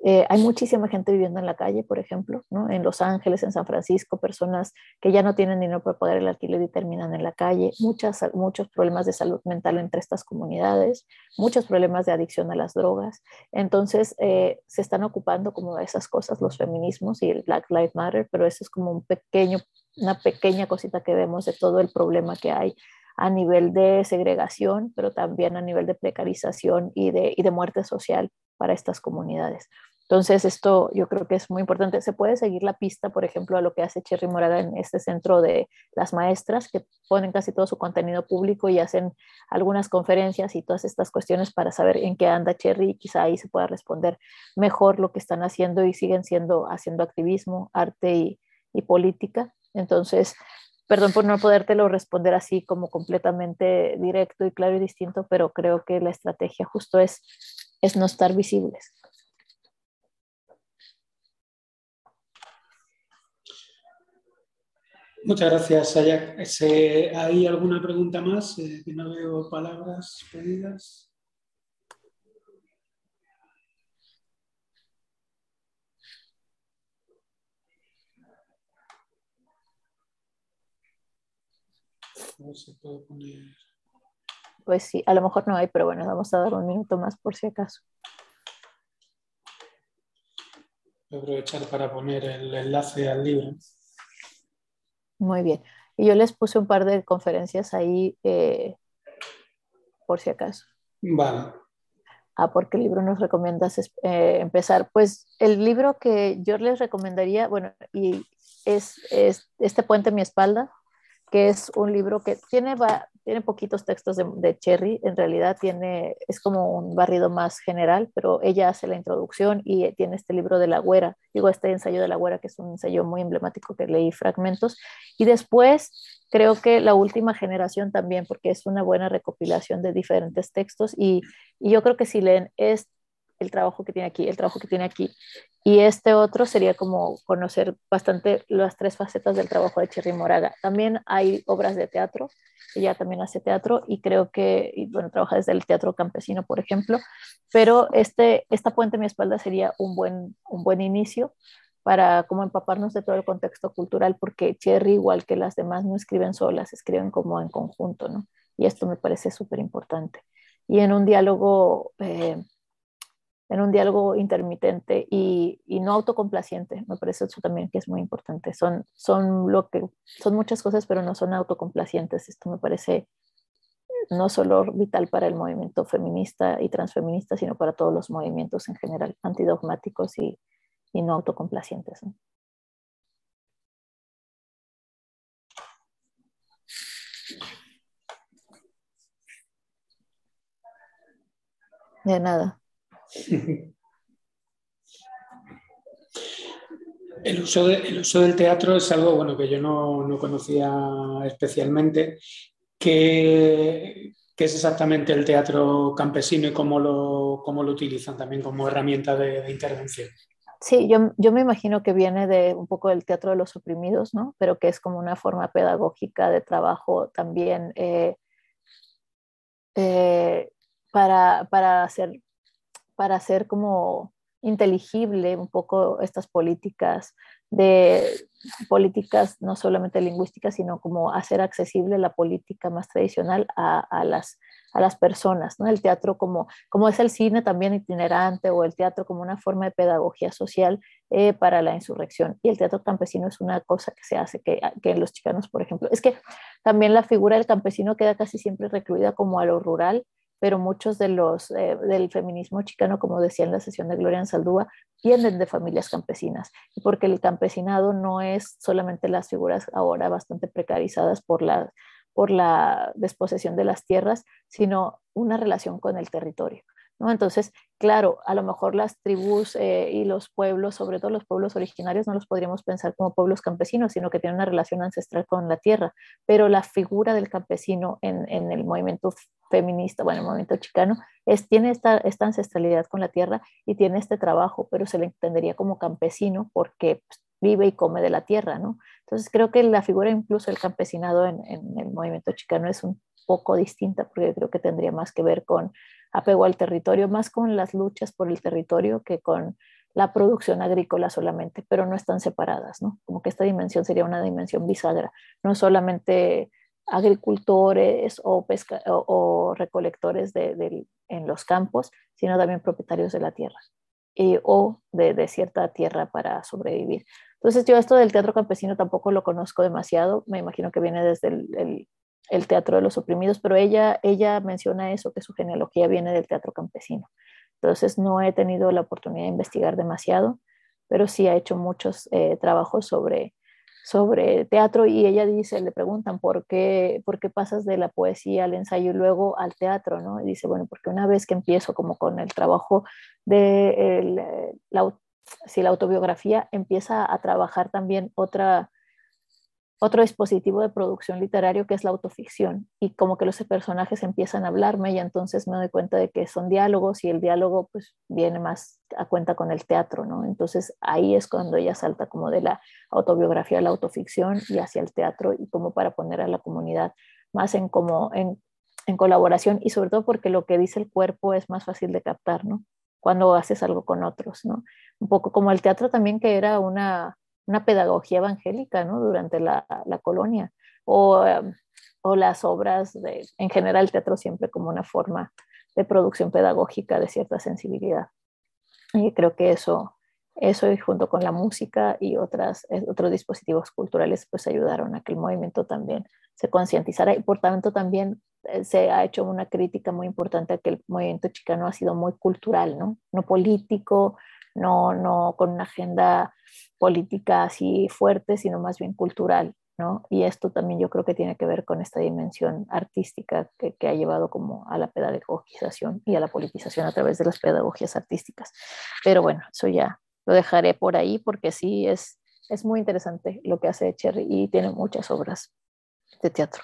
Eh, hay muchísima gente viviendo en la calle, por ejemplo, ¿no? en Los Ángeles, en San Francisco, personas que ya no tienen dinero para pagar el alquiler y terminan en la calle, muchas, muchos problemas de salud mental entre estas comunidades, muchos problemas de adicción a las drogas. Entonces, eh, se están ocupando como de esas cosas los feminismos y el Black Lives Matter, pero eso es como un pequeño, una pequeña cosita que vemos de todo el problema que hay a nivel de segregación, pero también a nivel de precarización y de, y de muerte social para estas comunidades. Entonces, esto yo creo que es muy importante. Se puede seguir la pista, por ejemplo, a lo que hace Cherry Moraga en este centro de las maestras, que ponen casi todo su contenido público y hacen algunas conferencias y todas estas cuestiones para saber en qué anda Cherry y quizá ahí se pueda responder mejor lo que están haciendo y siguen siendo haciendo activismo, arte y, y política. Entonces, perdón por no podértelo responder así como completamente directo y claro y distinto, pero creo que la estrategia justo es, es no estar visibles. Muchas gracias, Ayak. ¿Hay alguna pregunta más? Eh, que no veo palabras pedidas. Pues sí, a lo mejor no hay, pero bueno, vamos a dar un minuto más por si acaso. Voy a aprovechar para poner el enlace al libro. Muy bien. Y yo les puse un par de conferencias ahí eh, por si acaso. Vale. Ah, porque el libro nos recomiendas eh, empezar. Pues el libro que yo les recomendaría, bueno, y es, es Este puente en mi espalda, que es un libro que tiene, tiene poquitos textos de, Cherry, en realidad tiene, es como un barrido más general, pero ella hace la introducción y tiene este libro de la güera, digo, este ensayo de la güera, que es un ensayo muy emblemático que leí fragmentos, y después creo que la última generación también, porque es una buena recopilación de diferentes textos, y, y yo creo que si leen este el trabajo que tiene aquí, el trabajo que tiene aquí. Y este otro sería como conocer bastante las tres facetas del trabajo de Cherry Moraga. También hay obras de teatro, ella también hace teatro y creo que, y bueno, trabaja desde el teatro campesino, por ejemplo, pero este, esta puente en mi espalda sería un buen, un buen inicio para como empaparnos de todo el contexto cultural, porque Cherry, igual que las demás, no escriben solas, escriben como en conjunto, ¿no? Y esto me parece súper importante. Y en un diálogo... Eh, en un diálogo intermitente y, y, no autocomplaciente. Me parece eso también que es muy importante. Son, son, lo que, son muchas cosas, pero no son autocomplacientes. Esto me parece no solo vital para el movimiento feminista y transfeminista, sino para todos los movimientos en general, antidogmáticos y, y no autocomplacientes. De nada. <laughs> El uso, el uso del teatro es algo bueno, que yo no, conocía especialmente. ¿Qué, es exactamente el teatro campesino y cómo lo, utilizan también como herramienta de, intervención? Sí, yo, me imagino que viene de un poco del teatro de los oprimidos, ¿no? Pero que es como una forma pedagógica de trabajo también eh, eh, para hacer para hacer como inteligible un poco estas políticas de políticas no solamente lingüísticas, sino como hacer accesible la política más tradicional a, las, a las personas, ¿no? El teatro como, como es el cine también itinerante o el teatro como una forma de pedagogía social eh, para la insurrección. Y el teatro campesino es una cosa que se hace, que, que en los chicanos, por ejemplo, es que también la figura del campesino queda casi siempre recluida como a lo rural pero muchos de los eh, del feminismo chicano, como decía en la sesión de Gloria Saldúa, vienen de familias campesinas, porque el campesinado no es solamente las figuras ahora bastante precarizadas por la, por la desposesión de las tierras, sino una relación con el territorio. ¿No? Entonces, claro, a lo mejor las tribus eh, y los pueblos, sobre todo los pueblos originarios, no los podríamos pensar como pueblos campesinos, sino que tienen una relación ancestral con la tierra, pero la figura del campesino en, en el movimiento feminista, bueno, el movimiento chicano, es, tiene esta, esta, ancestralidad con la tierra y tiene este trabajo, pero se le entendería como campesino porque pues, vive y come de la tierra, ¿no? Entonces creo que la figura incluso del campesinado en, en el movimiento chicano es un poco distinta porque creo que tendría más que ver con apego al territorio, más con las luchas por el territorio que con la producción agrícola solamente, pero no están separadas, ¿no? Como que esta dimensión sería una dimensión bisagra, no solamente agricultores o, pesca o, recolectores de, en los campos, sino también propietarios de la tierra o de, cierta tierra para sobrevivir. Entonces yo esto del teatro campesino tampoco lo conozco demasiado, me imagino que viene desde el, el, teatro de los oprimidos, pero ella, ella menciona eso, que su genealogía viene del teatro campesino. Entonces no he tenido la oportunidad de investigar demasiado, pero sí ha hecho muchos eh, trabajos sobre, sobre teatro y ella dice, le preguntan, ¿por qué, ¿por qué pasas de la poesía al ensayo y luego al teatro? ¿no? Y dice, bueno, porque una vez que empiezo como con el trabajo de la, si la autobiografía, empieza a trabajar también otra otro dispositivo de producción literario que es la autoficción y como que los personajes empiezan a hablarme y entonces me doy cuenta de que son diálogos y el diálogo pues viene más a cuenta con el teatro, ¿no? Entonces ahí es cuando ella salta como de la autobiografía a la autoficción y hacia el teatro y como para poner a la comunidad más en como en, en colaboración y sobre todo porque lo que dice el cuerpo es más fácil de captar, ¿no? Cuando haces algo con otros, ¿no? Un poco como el teatro también que era una una pedagogía evangélica ¿no? durante la, la colonia, o, em, o, las obras de, en general, el teatro siempre como una forma de producción pedagógica de cierta sensibilidad. Y creo que eso, eso y junto con la música y otras, eh, otros dispositivos culturales, pues ayudaron a que el movimiento también se concientizara y por tanto también eh, se ha hecho una crítica muy importante a que el movimiento chicano ha sido muy cultural, ¿no? No político, no, no con una agenda política así fuerte, sino más bien cultural, ¿no? Y esto también yo creo que tiene que ver con esta dimensión artística que, ha llevado como a la pedagogización y a la politización a través de las pedagogías artísticas. Pero bueno, eso ya lo dejaré por ahí porque sí es, es muy interesante lo que hace Cherry y tiene muchas obras de teatro.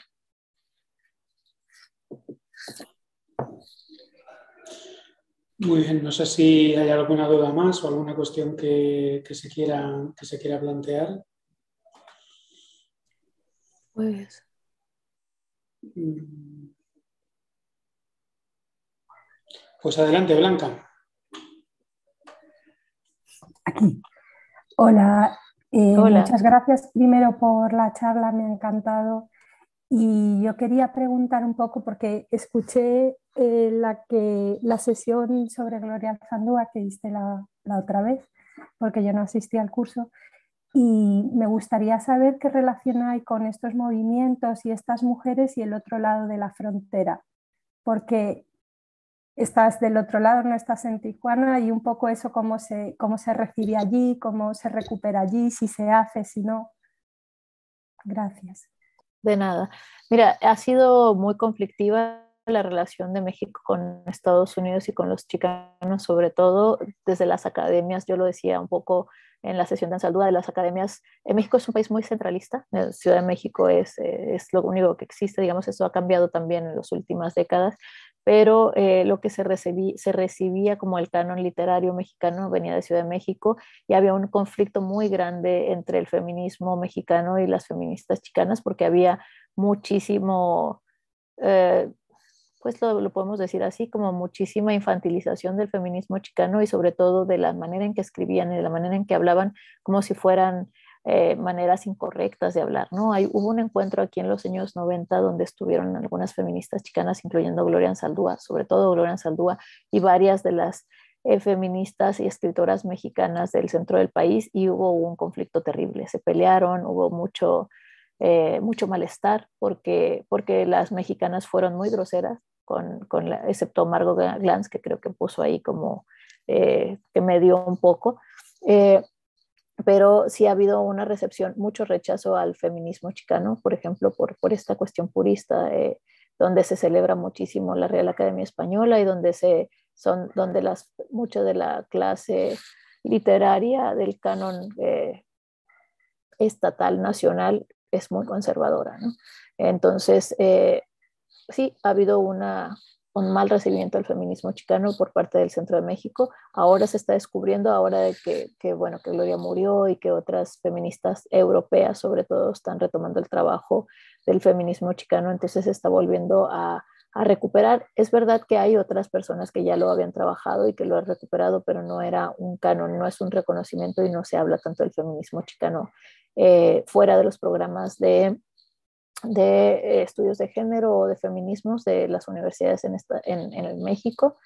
Muy bien, no sé si hay alguna duda más o alguna cuestión que, se, quiera, que se quiera plantear. Pues. Pues adelante, Blanca. Aquí. Hola, eh, Hola. muchas gracias primero por la charla, me ha encantado. Y yo quería preguntar un poco, porque escuché eh, la, que, la sesión sobre Gloria Alzandúa que diste la, la otra vez, porque yo no asistí al curso, y me gustaría saber qué relación hay con estos movimientos y estas mujeres y el otro lado de la frontera, porque estás del otro lado, no estás en Tijuana y un poco eso, cómo se, cómo se recibe allí, cómo se recupera allí, si se hace, si no. Gracias. De nada. Mira, ha sido muy conflictiva la relación de México con Estados Unidos y con los chicanos, sobre todo desde las academias, yo lo decía un poco en la sesión de Ansaldúa de las academias. En México es un país muy centralista, la Ciudad de México es, eh, es lo único que existe, digamos, eso ha cambiado también en las últimas décadas, pero eh, lo que se, recibía como el canon literario mexicano venía de Ciudad de México y había un conflicto muy grande entre el feminismo mexicano y las feministas chicanas porque había muchísimo, eh, pues lo, lo, podemos decir así, como muchísima infantilización del feminismo chicano y sobre todo de la manera en que escribían y de la manera en que hablaban como si fueran eh, maneras incorrectas de hablar, ¿no? Hay, hubo un encuentro aquí en los años 90 donde estuvieron algunas feministas chicanas, incluyendo Gloria Ansaldúa, sobre todo Gloria Ansaldúa y varias de las eh, feministas y escritoras mexicanas del centro del país y hubo un conflicto terrible, se pelearon, hubo mucho, eh, mucho malestar porque, porque las mexicanas fueron muy groseras, con, con excepto Margot Glantz, que creo que puso ahí como que me dio un poco pero sí ha habido una recepción, mucho rechazo al feminismo chicano, por ejemplo, por, por esta cuestión purista, eh, donde se celebra muchísimo la Real Academia Española y donde, se, son, donde las, mucha de la clase literaria del canon eh, estatal, nacional, es muy conservadora. Entonces, eh, sí, ha habido una, un mal recibimiento del feminismo chicano por parte del centro de México. Ahora se está descubriendo, ahora de que, bueno, que Gloria murió y que otras feministas europeas sobre todo están retomando el trabajo del feminismo chicano, entonces se está volviendo a, a recuperar. Es verdad que hay otras personas que ya lo habían trabajado y que lo han recuperado, pero no era un canon, no es un reconocimiento y no se habla tanto del feminismo chicano eh, fuera de los programas de de eh, estudios de género o de feminismos de las universidades en, esta, en, en México.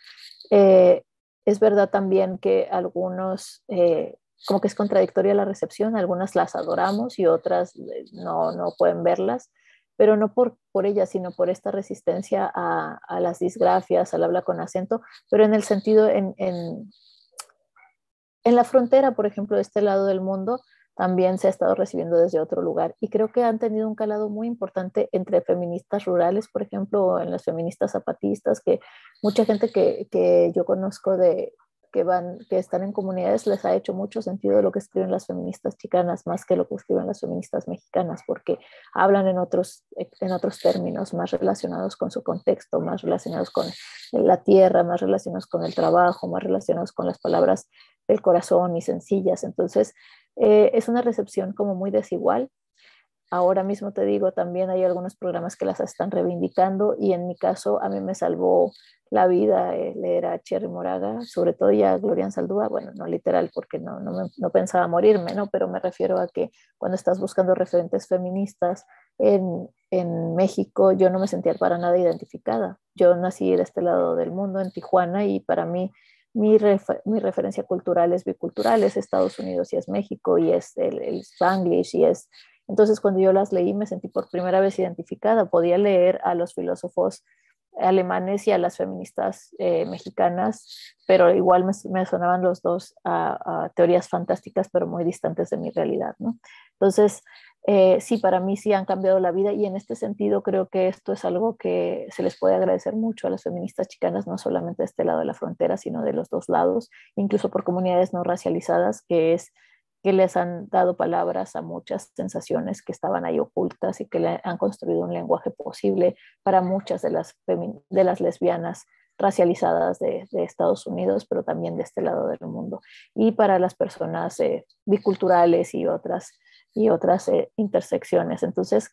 Eh, es verdad también que algunos, eh, como que es contradictoria la recepción, algunas las adoramos y otras no, no pueden verlas. pero no por, por ella, sino por esta resistencia a, a las disgrafias, al habla con acento, pero en el sentido, en, en, en la frontera, por ejemplo, de este lado del mundo, también se ha estado recibiendo desde otro lugar. Y creo que han tenido un calado muy importante entre feministas rurales, por ejemplo, en las feministas zapatistas, que mucha gente que, que yo conozco de, que, van, que están en comunidades les ha hecho mucho sentido lo que escriben las feministas chicanas más que lo que escriben las feministas mexicanas, porque hablan en otros, en otros términos más relacionados con su contexto, más relacionados con la tierra, más relacionados con el trabajo, más relacionados con las palabras del corazón y sencillas. Entonces, eh, es una recepción como muy desigual. Ahora mismo te digo, también hay algunos programas que las están reivindicando y en mi caso a mí me salvó la vida, eh, leer a Cherry Moraga, sobre todo ya a Gloria Saldúa, bueno, no literal porque no, no, no, pensaba morirme, ¿no? pero me refiero a que cuando estás buscando referentes feministas en, en México, yo no me sentía para nada identificada. Yo nací de este lado del mundo, en Tijuana, y para mí mi, mi, referencia cultural es bicultural, es Estados Unidos y es México y es el, el Spanglish y es... Entonces cuando yo las leí me sentí por primera vez identificada, podía leer a los filósofos alemanes y a las feministas eh, mexicanas, pero igual me, sonaban los dos a, teorías fantásticas, pero muy distantes de mi realidad. ¿no? Entonces, eh, sí, para mí sí han cambiado la vida y en este sentido creo que esto es algo que se les puede agradecer mucho a las feministas chicanas, no solamente de este lado de la frontera, sino de los dos lados, incluso por comunidades no racializadas, que es que les han dado palabras a muchas sensaciones que estaban ahí ocultas y que le han construido un lenguaje posible para muchas de las, de las lesbianas racializadas de, Estados Unidos, pero también de este lado del mundo, y para las personas eh, biculturales y otras, y otras eh, intersecciones. Entonces,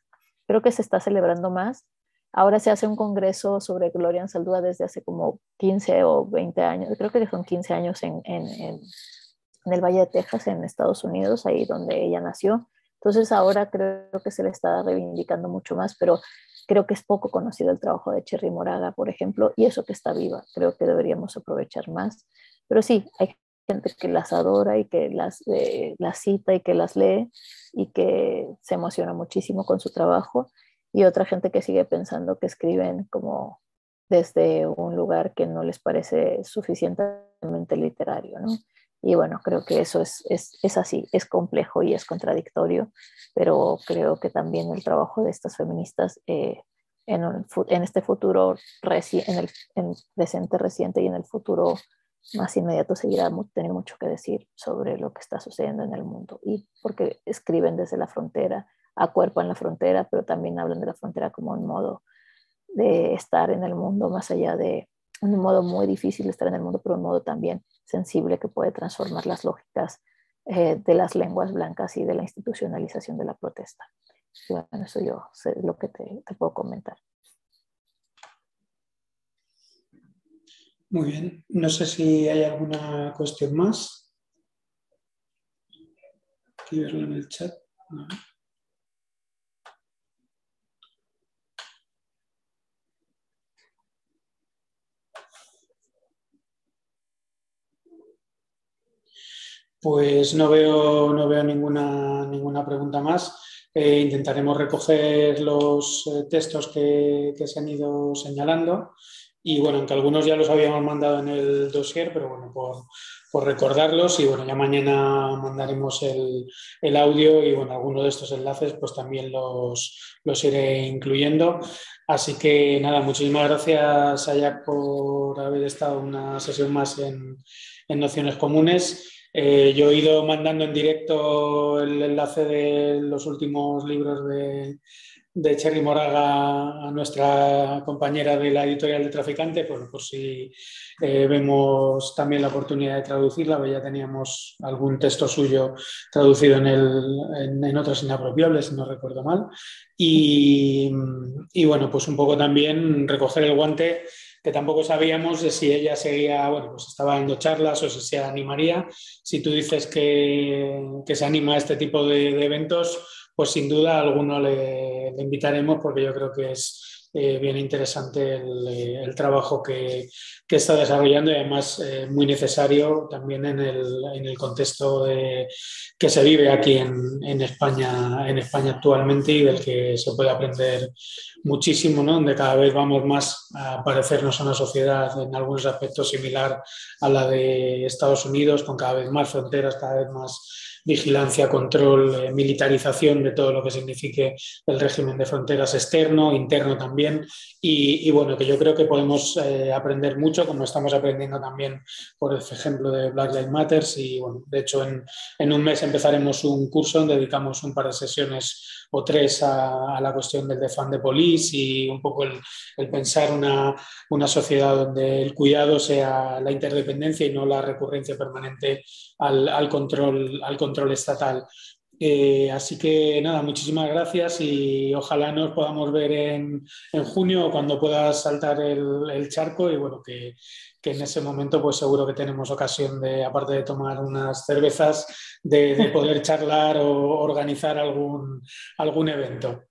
creo que se está celebrando más. Ahora se hace un congreso sobre Gloria Saldúa desde hace como 15 o 20 años, creo que son 15 años en, en en el Valle de Texas, en Estados Unidos, ahí donde ella nació. Entonces ahora creo que se le está reivindicando mucho más, pero creo que es poco conocido el trabajo de Cherry Moraga, por ejemplo, y eso que está viva, creo que deberíamos aprovechar más. Pero sí, hay gente que las adora y que las, eh, las cita y que las lee y que se emociona muchísimo con su trabajo, y otra gente que sigue pensando que escriben como desde un lugar que no les parece suficientemente literario, ¿no? Y bueno, creo que eso es, es, es, así, es complejo y es contradictorio, pero creo que también el trabajo de estas feministas eh, en, en, este futuro, en el en presente reciente y en el futuro más inmediato seguirá teniendo mucho que decir sobre lo que está sucediendo en el mundo. Y porque escriben desde la frontera, acuerpan la frontera, pero también hablan de la frontera como un modo de estar en el mundo más allá de un modo muy difícil de estar en el mundo, pero un modo también sensible que puede transformar las lógicas eh, de las lenguas blancas y de la institucionalización de la protesta. Y bueno, eso yo sé lo que te puedo comentar. Muy bien, no sé si hay alguna cuestión más. Quiero verlo en el chat. Pues no veo, no veo ninguna, ninguna pregunta más. Eh, intentaremos recoger los eh, textos que, se han ido señalando y bueno, aunque algunos ya los habíamos mandado en el dossier, pero bueno, por, recordarlos y bueno, ya mañana mandaremos el, audio y bueno, algunos de estos enlaces pues también los, los iré incluyendo. Así que nada, muchísimas gracias Ayak por haber estado una sesión más en, en Nociones Comunes. Eh, yo he ido mandando en directo el enlace de los últimos libros de, de Cherry Moraga a nuestra compañera de la editorial de Traficante, por, por si eh, vemos también la oportunidad de traducirla, ya teníamos algún texto suyo traducido en, el, en otras inapropiables, si no recuerdo mal. Y, y bueno, pues un poco también recoger el guante que tampoco sabíamos de si ella seguía, bueno, pues estaba dando charlas o si se animaría. Si tú dices que, que se anima a este tipo de, eventos, pues sin duda a alguno le, invitaremos porque yo creo que es, eh, bien interesante el, trabajo que, está desarrollando y además muy necesario también en el, contexto que se vive aquí en, España, en España actualmente y del que se puede aprender muchísimo, ¿no? donde cada vez vamos más a parecernos a una sociedad en algunos aspectos similar a la de Estados Unidos, con cada vez más fronteras, cada vez más vigilancia, control, eh, militarización de todo lo que signifique el régimen de fronteras externo, interno también. Y, bueno, que yo creo que podemos eh, aprender mucho, como estamos aprendiendo también por el ejemplo de Black Lives Matter. Y bueno, de hecho, en, en un mes empezaremos un curso dedicamos un par de sesiones o tres a, la cuestión del defund de police y un poco el, pensar una, una, sociedad donde el cuidado sea la interdependencia y no la recurrencia permanente al, al control, al control estatal. Eh, así que nada, muchísimas gracias y ojalá nos podamos ver en, en junio cuando pueda saltar el, el, charco y bueno, que, que en ese momento pues seguro que tenemos ocasión de, aparte de tomar unas cervezas, de, poder <laughs> charlar o organizar algún, algún evento.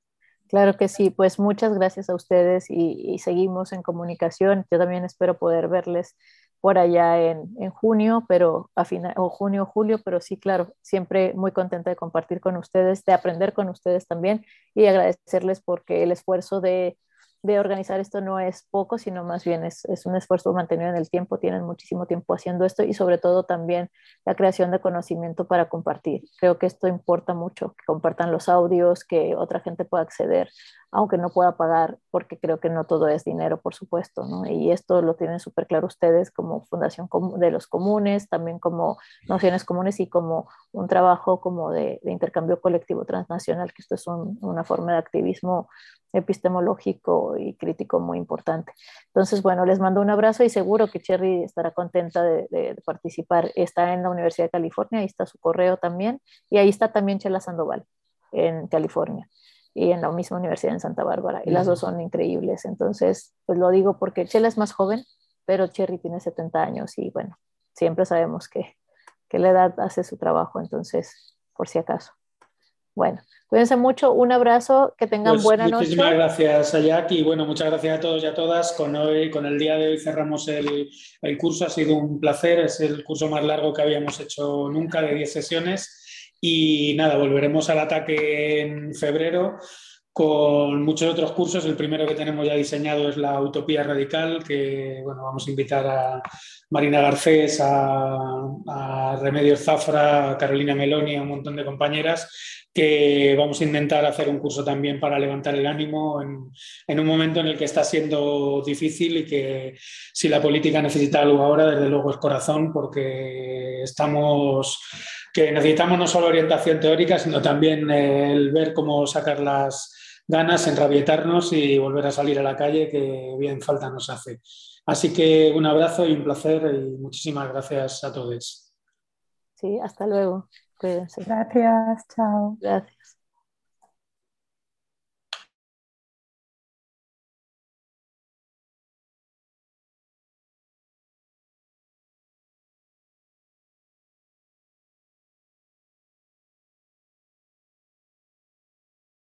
Claro que sí, pues muchas gracias a ustedes y, seguimos en comunicación. Yo también espero poder verles por allá en, en junio, pero a final, o junio julio, pero sí, claro, siempre muy contenta de compartir con ustedes, de aprender con ustedes también y agradecerles porque el esfuerzo de de organizar esto no es poco, sino más bien es, un esfuerzo mantenido en el tiempo, tienen muchísimo tiempo haciendo esto y sobre todo también la creación de conocimiento para compartir. Creo que esto importa mucho, que compartan los audios, que otra gente pueda acceder aunque no pueda pagar, porque creo que no todo es dinero, por supuesto, ¿no? Y esto lo tienen súper claro ustedes como Fundación de los Comunes, también como Nociones Comunes y como un trabajo como de, intercambio colectivo transnacional, que esto es una forma de activismo epistemológico y crítico muy importante. Entonces, bueno, les mando un abrazo y seguro que Cherry estará contenta de, de participar. Está en la Universidad de California, ahí está su correo también, y ahí está también Chela Sandoval en California y en la misma universidad en Santa Bárbara. Y las dos son increíbles. Entonces, pues lo digo porque Chela es más joven, pero Cherry tiene 70 años y bueno, siempre sabemos que, que la edad hace su trabajo. Entonces, por si acaso. Bueno, cuídense mucho, un abrazo, que tengan pues buena noche. Muchísimas gracias, Ayak, y bueno, muchas gracias a todos y a todas. Con, hoy, con el día de hoy cerramos el, el curso, ha sido un placer, es el curso más largo que habíamos hecho nunca, de 10 sesiones. Y nada, volveremos al ataque en febrero con muchos otros cursos. El primero que tenemos ya diseñado es la Utopía Radical, que bueno, vamos a invitar a Marina Garcés, a, Remedios Zafra, a Carolina Meloni, a un montón de compañeras, que vamos a intentar hacer un curso también para levantar el ánimo en, en, un momento en el que está siendo difícil y que si la política necesita algo ahora, desde luego es corazón, porque estamos que necesitamos no solo orientación teórica, sino también el ver cómo sacar las ganas, enrabietarnos y volver a salir a la calle, que bien falta nos hace. Así que un abrazo y un placer y muchísimas gracias a todos. Sí, hasta luego. Gracias, chao. Gracias.